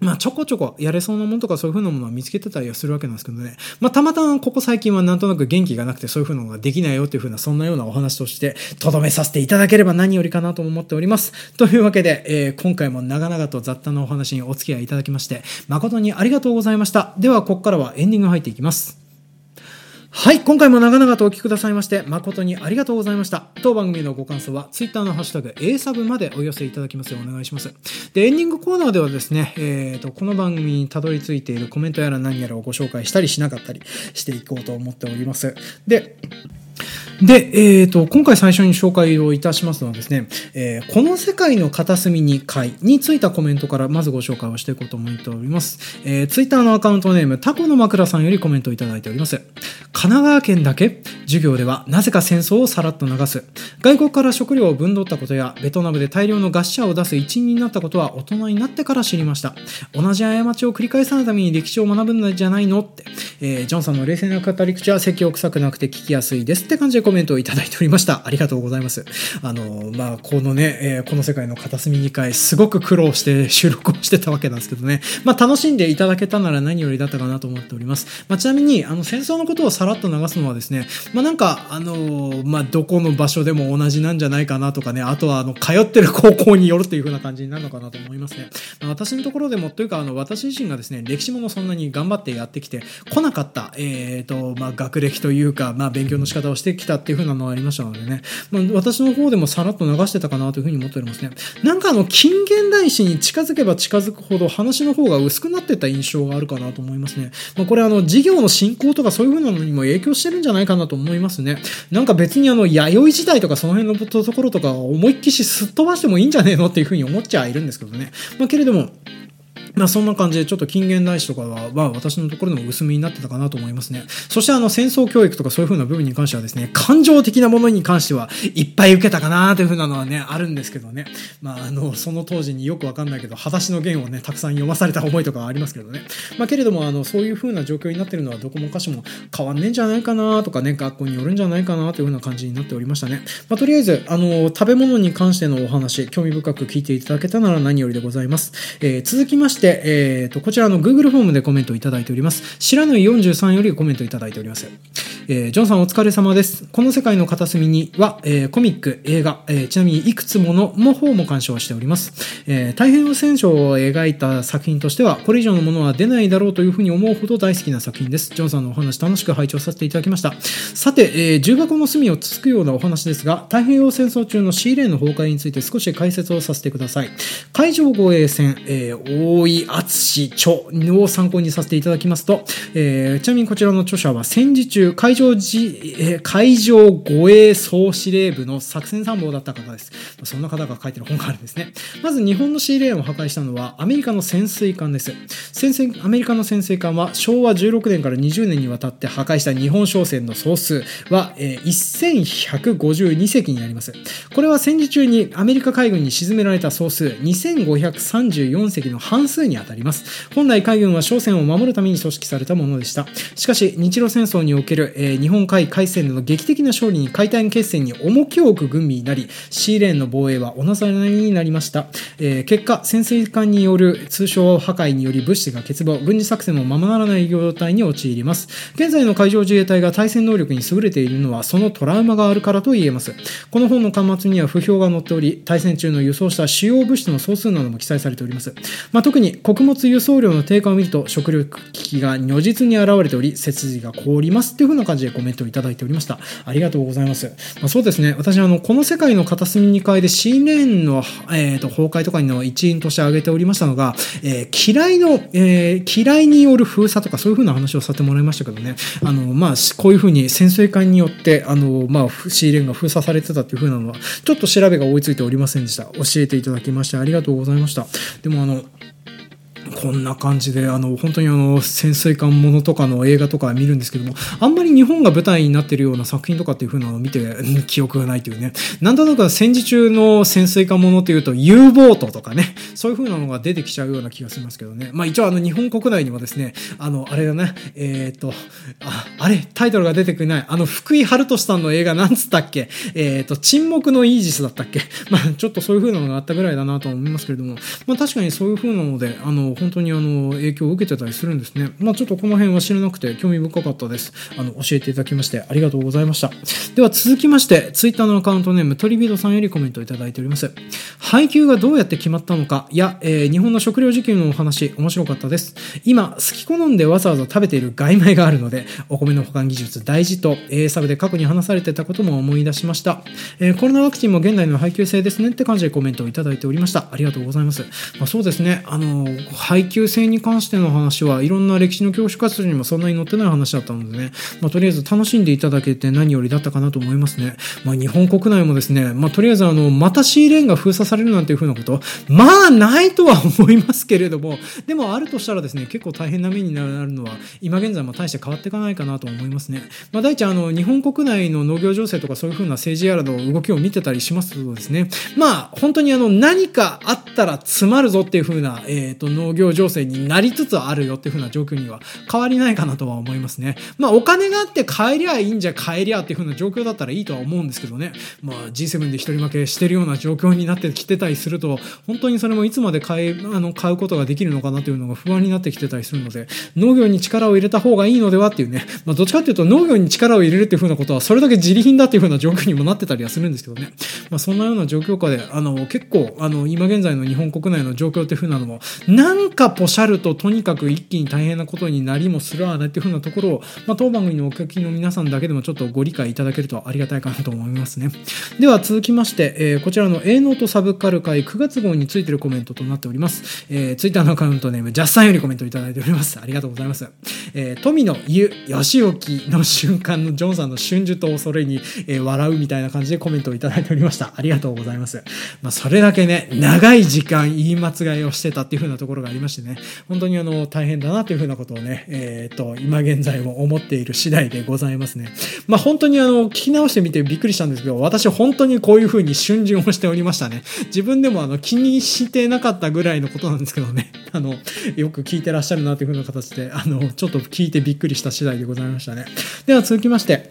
まあ、ちょこちょこやれそうなものとかそういう風なものは見つけてたりはするわけなんですけどね。まあ、たまたまここ最近はなんとなく元気がなくてそういう風なのができないよっていう風な、そんなようなお話として、とどめさせていただければ何よりかなと思っております。というわけで、えー、今回も長々と雑多なお話にお付き合いいただきまして、誠にありがとうございました。では、ここからはエンディング入っていきます。はい、今回も長々とお聞きくださいまして、誠にありがとうございました。当番組のご感想は、Twitter のハッシュタグ、A サブまでお寄せいただきますようお願いします。で、エンディングコーナーではですね、えーと、この番組にたどり着いているコメントやら何やらをご紹介したりしなかったりしていこうと思っております。で、で、えっ、ー、と、今回最初に紹介をいたしますのはですね、えー、この世界の片隅に回についたコメントからまずご紹介をしていこうと思っております。えー、ツイッターのアカウントネーム、タコの枕さんよりコメントをいただいております。神奈川県だけ授業ではなぜか戦争をさらっと流す。外国から食料を分取ったことや、ベトナムで大量の餓死者を出す一因になったことは大人になってから知りました。同じ過ちを繰り返さないために歴史を学ぶんじゃないのって、えー、ジョンさんの冷静な語り口は説教臭くなくて聞きやすいです。って感じでコメントをいただいておりました。ありがとうございます。あの、まあ、このね、えー、この世界の片隅2回、すごく苦労して収録をしてたわけなんですけどね。まあ、楽しんでいただけたなら何よりだったかなと思っております。まあ、ちなみに、あの、戦争のことをさらっと流すのはですね、まあ、なんか、あの、まあ、どこの場所でも同じなんじゃないかなとかね、あとは、あの、通ってる高校によるという風な感じになるのかなと思いますね。まあ、私のところでも、というか、あの、私自身がですね、歴史ものそんなに頑張ってやってきて来なかった、えっ、ー、と、まあ、学歴というか、まあ、勉強の仕方をしてきたっていう風なのはありましたのでね、まあ、私の方でもさらっと流してたかなという風に思っておりますね。なんかあの、近現代史に近づけば近づくほど話の方が薄くなってた印象があるかなと思いますね。まあ、これあの、事業の進行とかそういう風なのにも影響してるんじゃないかなと思思いますね。なんか別にあの、弥生時代とかその辺のところとか思いっきしすっ飛ばしてもいいんじゃねえのっていうふうに思っちゃいるんですけどね。まあ、けれども、まあそんな感じでちょっと近現代史とかは、まあ私のところでも薄めになってたかなと思いますね。そしてあの戦争教育とかそういう風な部分に関してはですね、感情的なものに関してはいっぱい受けたかなという風なのはね、あるんですけどね。まああの、その当時によくわかんないけど、裸足の弦をね、たくさん読まされた思いとかはありますけどね。まあけれども、あの、そういう風な状況になってるのはどこもかしも変わんねえんじゃないかなとかね、学校によるんじゃないかなという風な感じになっておりましたね。まあとりあえず、あの、食べ物に関してのお話、興味深く聞いていただけたなら何よりでございます。えー、続きまして、えーと、こちらの Google フォームでコメントをいただいております。白縫43よりコメントいただいております。えー、ジョンさんお疲れ様です。この世界の片隅には、えー、コミック、映画、えー、ちなみにいくつものも方も鑑賞しております。えー、太平洋戦争を描いた作品としては、これ以上のものは出ないだろうというふうに思うほど大好きな作品です。ジョンさんのお話楽しく拝聴させていただきました。さて、えー、重箱の隅をつつくようなお話ですが、太平洋戦争中のシーレーンの崩壊について少し解説をさせてください。海上護衛戦、えー、大井敦著を参考にさせていただきますと、えー、ちなみにこちらの著者は戦時中、海上自、え、海上護衛総司令部の作戦参謀だった方です。そんな方が書いてる本があるんですね。まず日本のシーレーンを破壊したのはアメリカの潜水艦です。潜水、アメリカの潜水艦は昭和16年から20年にわたって破壊した日本商船の総数は、えー、1152隻になります。これは戦時中にアメリカ海軍に沈められた総数2534隻の半数にあたります。本来海軍は商船を守るために組織されたものでした。しかし、日露戦争における、えー、日本海海戦での劇的な勝利に海胆決戦に重きを置く軍備になり、シーレーンの防衛はおなざりになりました。えー、結果、潜水艦による通商破壊により物資が欠乏、軍事作戦もままならない状態に陥ります。現在の海上自衛隊が対戦能力に優れているのは、そのトラウマがあるからと言えます。この本の端末には不評が載っており、対戦中の輸送した主要物資の総数なども記載されております。まあ、特に穀物輸送量の低下を見ると食糧危機が如実に現れており、切字が凍りますっていう風な感じでコメントをいただいておりました。ありがとうございます。まあ、そうですね。私、あの、この世界の片隅2階でシーレーンの、えーと、崩壊とかの一因として挙げておりましたのが、えー、嫌いの、えー、嫌いによる封鎖とかそういう風な話をさせてもらいましたけどね。あの、まあ、こういう風に潜水艦によって、あの、まあ、シーレーンが封鎖されてたっていう風なのは、ちょっと調べが追いついておりませんでした。教えていただきましてありがとうございました。でもあの、こんな感じで、あの、本当にあの、潜水艦ものとかの映画とか見るんですけども、あんまり日本が舞台になってるような作品とかっていう風なのを見て、記憶がないというね。なんとなく戦時中の潜水艦ものっていうと U ボートとかね、そういう風なのが出てきちゃうような気がしますけどね。まあ一応あの、日本国内にもですね、あの、あれだね、えっ、と、あ、あれ、タイトルが出てくれない。あの、福井春俊さんの映画なんつったっけ？えっ、と、沈黙のイージスだったっけ？まあちょっとそういう風なのがあったぐらいだなと思いますけれども、まあ確かにそういう風なので、あの、本当にあの影響を受けてたりするんですね。まあ、ちょっとこの辺は知らなくて興味深かったです。あの教えていただきましてありがとうございました。では続きまして、ツイッターのアカウントネームトリビードさんよりコメントいただいております。配給がどうやって決まったのかや、えー、日本の食料自給のお話面白かったです。今、好き好んでわざわざ食べている外米があるので、お米の保管技術大事と A サブで過去に話されてたことも思い出しました。えー、コロナワクチンも現代の配給制ですねって感じでコメントをいただいておりました。ありがとうございます。まあ、そうですね。あの、配給制に関しての話はいろんな歴史の教師活動にもそんなに載ってない話だったのでね、まあ、とりあえず楽しんでいただけて何よりだったかなと思いますね。まあ、日本国内もですね、まあ、とりあえずあの、またシーレーンが封鎖されるなんていうふうなこと、まあ、ないとは思いますけれども、でもあるとしたらですね、結構大変な目になるのは、今現在も大して変わっていかないかなと思いますね。まあ、第一、あの、日本国内の農業情勢とかそういうふうな政治やらの動きを見てたりしますとですね、まあ、本当にあの、何かあったら詰まるぞっていうふうな、えっ、ー、と、農業情勢になりつつあるよっていう風な状況には変わりないかなとは思いますね。まあお金があって帰りゃいいんじゃ帰りゃっていう風な状況だったらいいとは思うんですけどね。まあ G7 で一人負けしてるような状況になってきてたりすると、本当にそれもいつまで買え、あの、買うことができるのかなというのが不安になってきてたりするので、農業に力を入れた方がいいのではっていうね。まあどっちかっていうと農業に力を入れるっていう風なことはそれだけ自利品だっていう風な状況にもなってたりはするんですけどね。まあそんなような状況下で、あの、結構、あの、今現在の日本国内の状況っていう風なのも、なんかポシャるととにかく一気に大変なことになりもするわねっていう風なところを、まあ当番組のお聞きの皆さんだけでもちょっとご理解いただけるとありがたいかなと思いますね。では続きまして、えー、こちらの A ノートサブカル会9月号についてるコメントとなっております。えー、ツイッターのアカウントネーム、ジャスさんよりコメントいただいております。ありがとうございます。えー、富の湯、義置の瞬間のジョンさんの春樹と恐れに、えー、笑うみたいな感じでコメントをいただいておりました。ありがとうございます。まあ、それだけね、長い時間言い間違いをしてたっていう風なところがりましてね、本当にあの、大変だなという風なことをね、えっ、ー、と、今現在も思っている次第でございますね。まあ、本当にあの、聞き直してみてびっくりしたんですけど、私本当にこういう風に春巡をしておりましたね。自分でもあの、気にしてなかったぐらいのことなんですけどね、あの、よく聞いてらっしゃるなという風な形で、あの、ちょっと聞いてびっくりした次第でございましたね。では続きまして、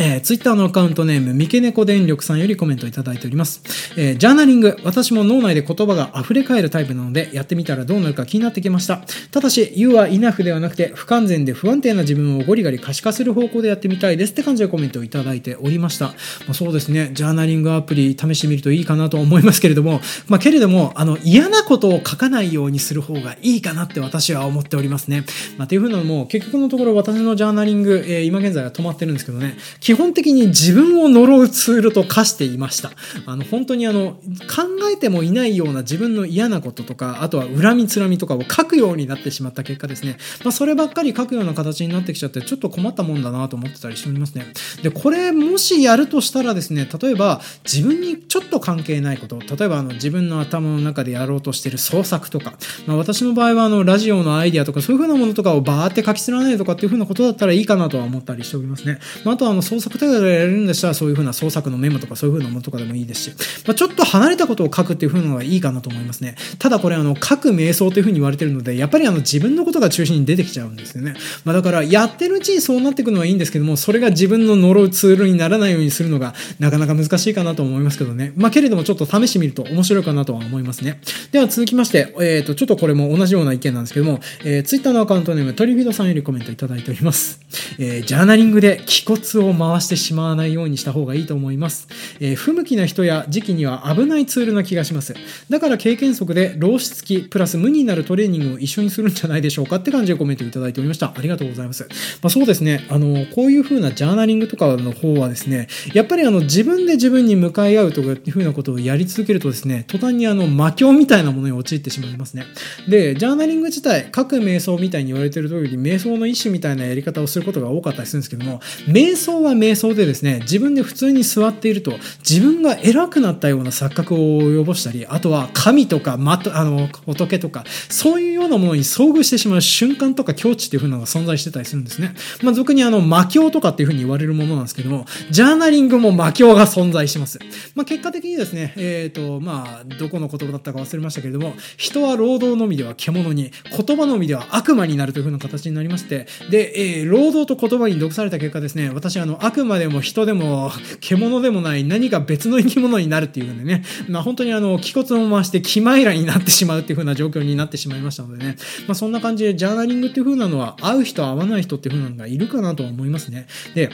えー、ツイッターのアカウントネーム、三毛猫電力さんよりコメントいただいております。えー、ジャーナリング、私も脳内で言葉が溢れ返るタイプなので、やってみたらどうなるか気になってきました。ただし、You はイナフではなくて、不完全で不安定な自分をゴリガリ可視化する方向でやってみたいですって感じでコメントをいただいておりました。まあ、そうですね、ジャーナリングアプリ試してみるといいかなと思いますけれども、まあ、けれども、あの、嫌なことを書かないようにする方がいいかなって私は思っておりますね。まあ、っていうふうなのも、結局のところ私のジャーナリング、えー、今現在は止まってるんですけどね、基本的に自分を呪うツールと化していました。あの、本当にあの、考えてもいないような自分の嫌なこととか、あとは恨みつらみとかを書くようになってしまった結果ですね。まあ、そればっかり書くような形になってきちゃって、ちょっと困ったもんだなと思ってたりしておりますね。で、これ、もしやるとしたらですね、例えば、自分にちょっと関係ないこと、例えば、あの、自分の頭の中でやろうとしてる創作とか、まあ、私の場合は、あの、ラジオのアイディアとか、そういう風なものとかをバーって書き連ねるとかっていう風なことだったらいいかなとは思ったりしておりますね。まあ、あと、あの、創作程度でやれるんでしたら、そういう風な創作のメモとかそういう風なものとかでもいいですし、まあ、ちょっと離れたことを書くっていう風なのがいいかなと思いますね。ただこれ、あの、書く瞑想という風に言われてるので、やっぱりあの、自分のことが中心に出てきちゃうんですよね。まあ、だから、やってるうちにそうなっていくのはいいんですけども、それが自分の呪うツールにならないようにするのが、なかなか難しいかなと思いますけどね。まあ、けれどもちょっと試してみると面白いかなとは思いますね。では続きまして、えっ、ー、と、ちょっとこれも同じような意見なんですけども、えー、ツイッターのアカウントネーム、トリフィードさんよりコメントいただいております。えー、ジャーナリングで気骨を回してしまわないようにした方がいいと思います。えー、不向きな人や時期には危ないツールな気がします。だから経験則で労使付きプラス無になるトレーニングを一緒にするんじゃないでしょうかって感じでコメントいただいておりました。ありがとうございます。まあ、そうですね。あの、こういう風なジャーナリングとかの方はですね、やっぱりあの自分で自分に向かい合うとかっていう風なことをやり続けるとですね、途端にあの魔境みたいなものに陥ってしまいますね。で、ジャーナリング自体、各瞑想みたいに言われてる通り、瞑想の一種みたいなやり方をすることが多かったりするんですけども、瞑想は瞑想でですね、自分で普通に座っていると、自分が偉くなったような錯覚を及ぼしたり、あとは神とか、ま、あの、仏とか、そういうようなものに遭遇してしまう瞬間とか境地っていう風なのが存在してたりするんですね。まあ、俗にあの、魔境とかっていう風に言われるものなんですけども、ジャーナリングも魔境が存在します。まあ、結果的にですね、えっ、ー、と、まあ、どこの言葉だったか忘れましたけれども、人は労働のみでは獣に、言葉のみでは悪魔になるという風な形になりまして、で、えー、労働と言葉に毒された結果ですね、私あの、あくまでも人でも獣でもない何か別の生き物になるっていう風でね、まあ本当にあの、気骨を回して気まいらになってしまうっていう風な状況になってしまいましたのでね、まあそんな感じでジャーナリングっていう風なのは、会う人会わない人っていう風なのがいるかなとは思いますね。で、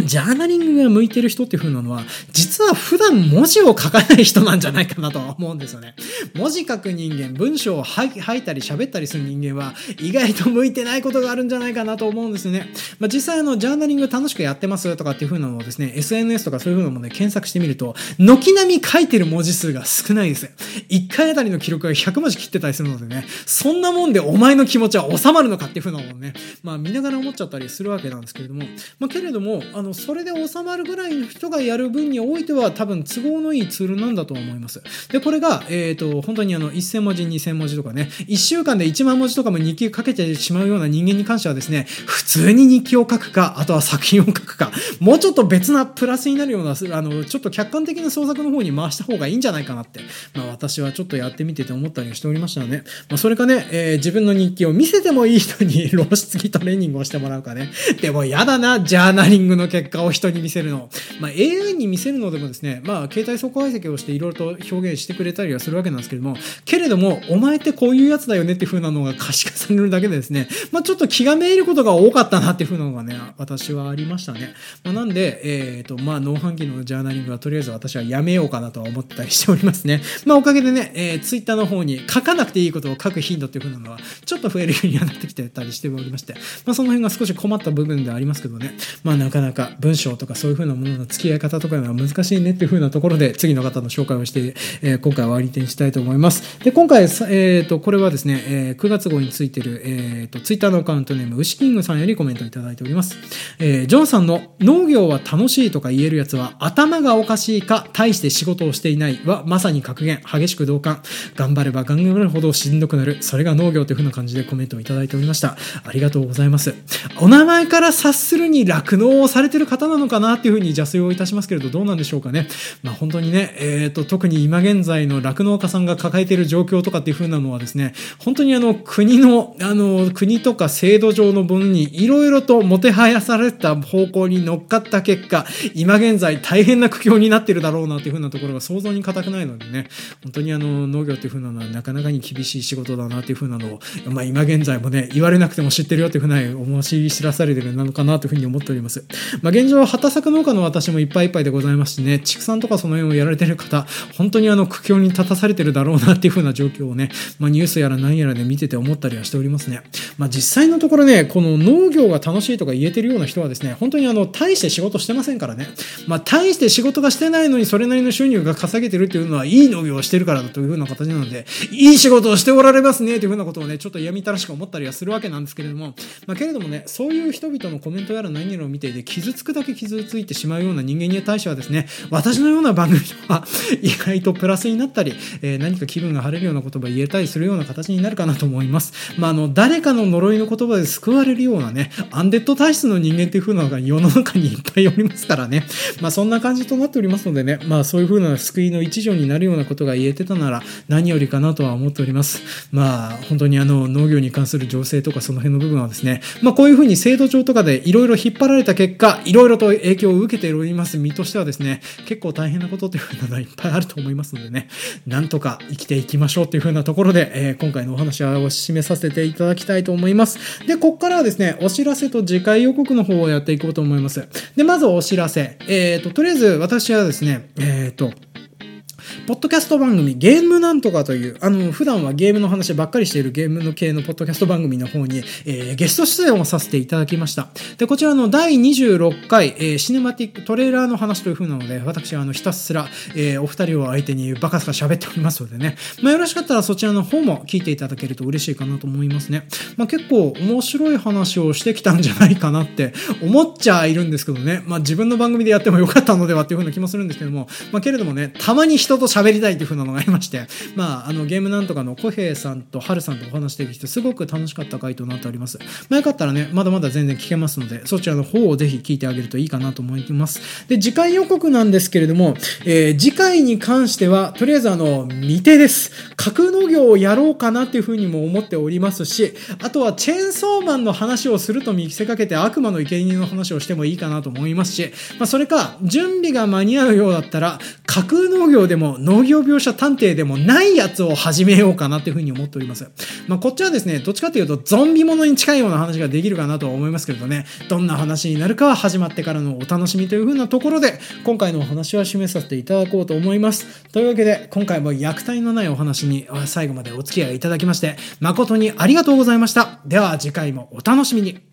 ジャーナリングが向いてる人っていう風なのは、実は普段文字を書かない人なんじゃないかなと思うんですよね。文字書く人間、文章を吐いたり喋ったりする人間は、意外と向いてないことがあるんじゃないかなと思うんですよね。まあ、実際あの、ジャーナリング楽しくやってますとかっていう風なのをですね、SNS とかそういう風なもので検索してみると、軒並み書いてる文字数が少ないです。1回あたりの記録が100文字切ってたりするのでね、そんなもんでお前の気持ちは収まるのかっていう風なのをね、まあ見ながら思っちゃったりするわけなんですけれども、まあけれども、あの、の、それで収まるぐらいの人がやる分においては、多分都合のいいツールなんだと思います。で、これが、えっ、ー、と、本当にあの、1000文字、2000文字とかね、1週間で1万文字とかも日記かけてしまうような人間に関してはですね、普通に日記を書くか、あとは作品を書くか、もうちょっと別なプラスになるような、あの、ちょっと客観的な創作の方に回した方がいいんじゃないかなって、まあ私はちょっとやってみてて思ったりしておりましたので、まあそれかね、えー、自分の日記を見せてもいい人に 露出着トレーニングをしてもらうかね。でも嫌だな、ジャーナリングの結結果を人に見せるの。まあ AI に見せるのでもですね、まあ携帯速解析をしていろいろと表現してくれたりはするわけなんですけども、けれども、お前ってこういうやつだよねっていう風なのが可視化されるだけでですね、まあちょっと気がめいることが多かったなっていう風なのがね、私はありましたね。まあ、なんで、えっ、ー、と、まあ農飯器のジャーナリングはとりあえず私はやめようかなとは思ったりしておりますね。まあおかげでね、えー、ツイッターの方に書かなくていいことを書く頻度っていう風なのは、ちょっと増えるようにはなってきてたりしておりまして、まあその辺が少し困った部分ではありますけどね、まあなかなか文章とかそういう風なものの付き合い方とかが難しいねっていう風なところで、次の方の紹介をして、えー、今回は終わりにしたいと思います。で、今回、えっ、ー、と、これはですね、えー、9月号についてる、えっ、ー、と、ツイッターのアカウントネーム、牛キングさんよりコメントいただいております。えー、ジョンさんの農業は楽しいとか言えるやつは頭がおかしいか、大して仕事をしていないはまさに格言、激しく同感。頑張れば頑張るほどしんどくなる。それが農業という風な感じでコメントをいただいておりました。ありがとうございます。お名前から察するに酪農をされてる方なのかなっていう風に邪推をいたしますけれど、どうなんでしょうかね。まあ本当にね、えっ、ー、と、特に今現在の酪農家さんが抱えている状況とかっていう風なのはですね、本当にあの国の、あの国とか制度上のものにいろいろともてはやされた方向に乗っかった結果、今現在大変な苦境になってるだろうなっていう風なところが想像に難くないのでね、本当にあの農業っていう風なのはなかなかに厳しい仕事だなっていう風なのを、まあ今現在もね、言われなくても知ってるよっていう風な思し知らされてるなのかなという風に思っております。まあ現状は畑作農家の私もいっぱいいっぱいでございますしね、畜産とかその辺をやられてる方、本当にあの苦境に立たされてるだろうなっていう風な状況をね、まあニュースやら何やらで見てて思ったりはしておりますね。まあ実際のところね、この農業が楽しいとか言えてるような人はですね、本当にあの、大して仕事してませんからね。まあ大して仕事がしてないのにそれなりの収入が稼げてるっていうのは、いい農業をしてるからだという風な形なので、いい仕事をしておられますねという風なことをね、ちょっと嫌みたらしく思ったりはするわけなんですけれども、まあけれどもね、そういう人々のコメントやら何やらを見ていて、傷つくだけ傷ついてしまうような人間に対してはですね、私のような番組は意外とプラスになったり、えー、何か気分が晴れるような言葉を言えたりするような形になるかなと思います。まあ、あの、誰かの呪いの言葉で救われるようなね、アンデッド体質の人間っていう風なのが世の中にいっぱいおりますからね。まあ、そんな感じとなっておりますのでね、まあ、そういう風な救いの一助になるようなことが言えてたなら、何よりかなとは思っております。まあ、本当にあの、農業に関する情勢とかその辺の部分はですね、まあ、こういう風に制度上とかでいろいろ引っ張られた結果、いろいろと影響を受けております身としてはですね、結構大変なことというふうなのはいっぱいあると思いますのでね、なんとか生きていきましょうというふうなところで、えー、今回のお話を締めさせていただきたいと思います。で、こっからはですね、お知らせと次回予告の方をやっていこうと思います。で、まずお知らせ。えっ、ー、と、とりあえず私はですね、えっ、ー、と、ポッドキャスト番組、ゲームなんとかという、あの、普段はゲームの話ばっかりしているゲームの系のポッドキャスト番組の方に、えー、ゲスト出演をさせていただきました。で、こちらの第26回、えー、シネマティックトレーラーの話という風なので、私はあの、ひたすら、えー、お二人を相手にバカバカ喋っておりますのでね、まあ、よろしかったらそちらの方も聞いていただけると嬉しいかなと思いますね。まあ、結構面白い話をしてきたんじゃないかなって思っちゃいるんですけどね、まあ、自分の番組でやってもよかったのではっていう風な気もするんですけども、まあ、けれどもね、たまに人と喋りたいという風なのがありまして、まあ、あの、ゲームなんとかの小平さんと春さんとお話できて、すごく楽しかった回となっております。まあ、よかったらね、まだまだ全然聞けますので、そちらの方をぜひ聞いてあげるといいかなと思います。で、次回予告なんですけれども、えー、次回に関しては、とりあえずあの、未定です。格農業をやろうかなっていうふうにも思っておりますし、あとはチェーンソーマンの話をすると見せかけて悪魔の生贄の話をしてもいいかなと思いますし、まあ、それか、準備が間に合うようだったら、架空農業でも農業描写探偵でもないやつを始めようかなっていうふうに思っております。まあ、こっちはですね、どっちかというとゾンビものに近いような話ができるかなとは思いますけれどね、どんな話になるかは始まってからのお楽しみというふうなところで、今回のお話は締めさせていただこうと思います。というわけで、今回も虐待のないお話に最後までお付き合いいただきまして、誠にありがとうございました。では次回もお楽しみに。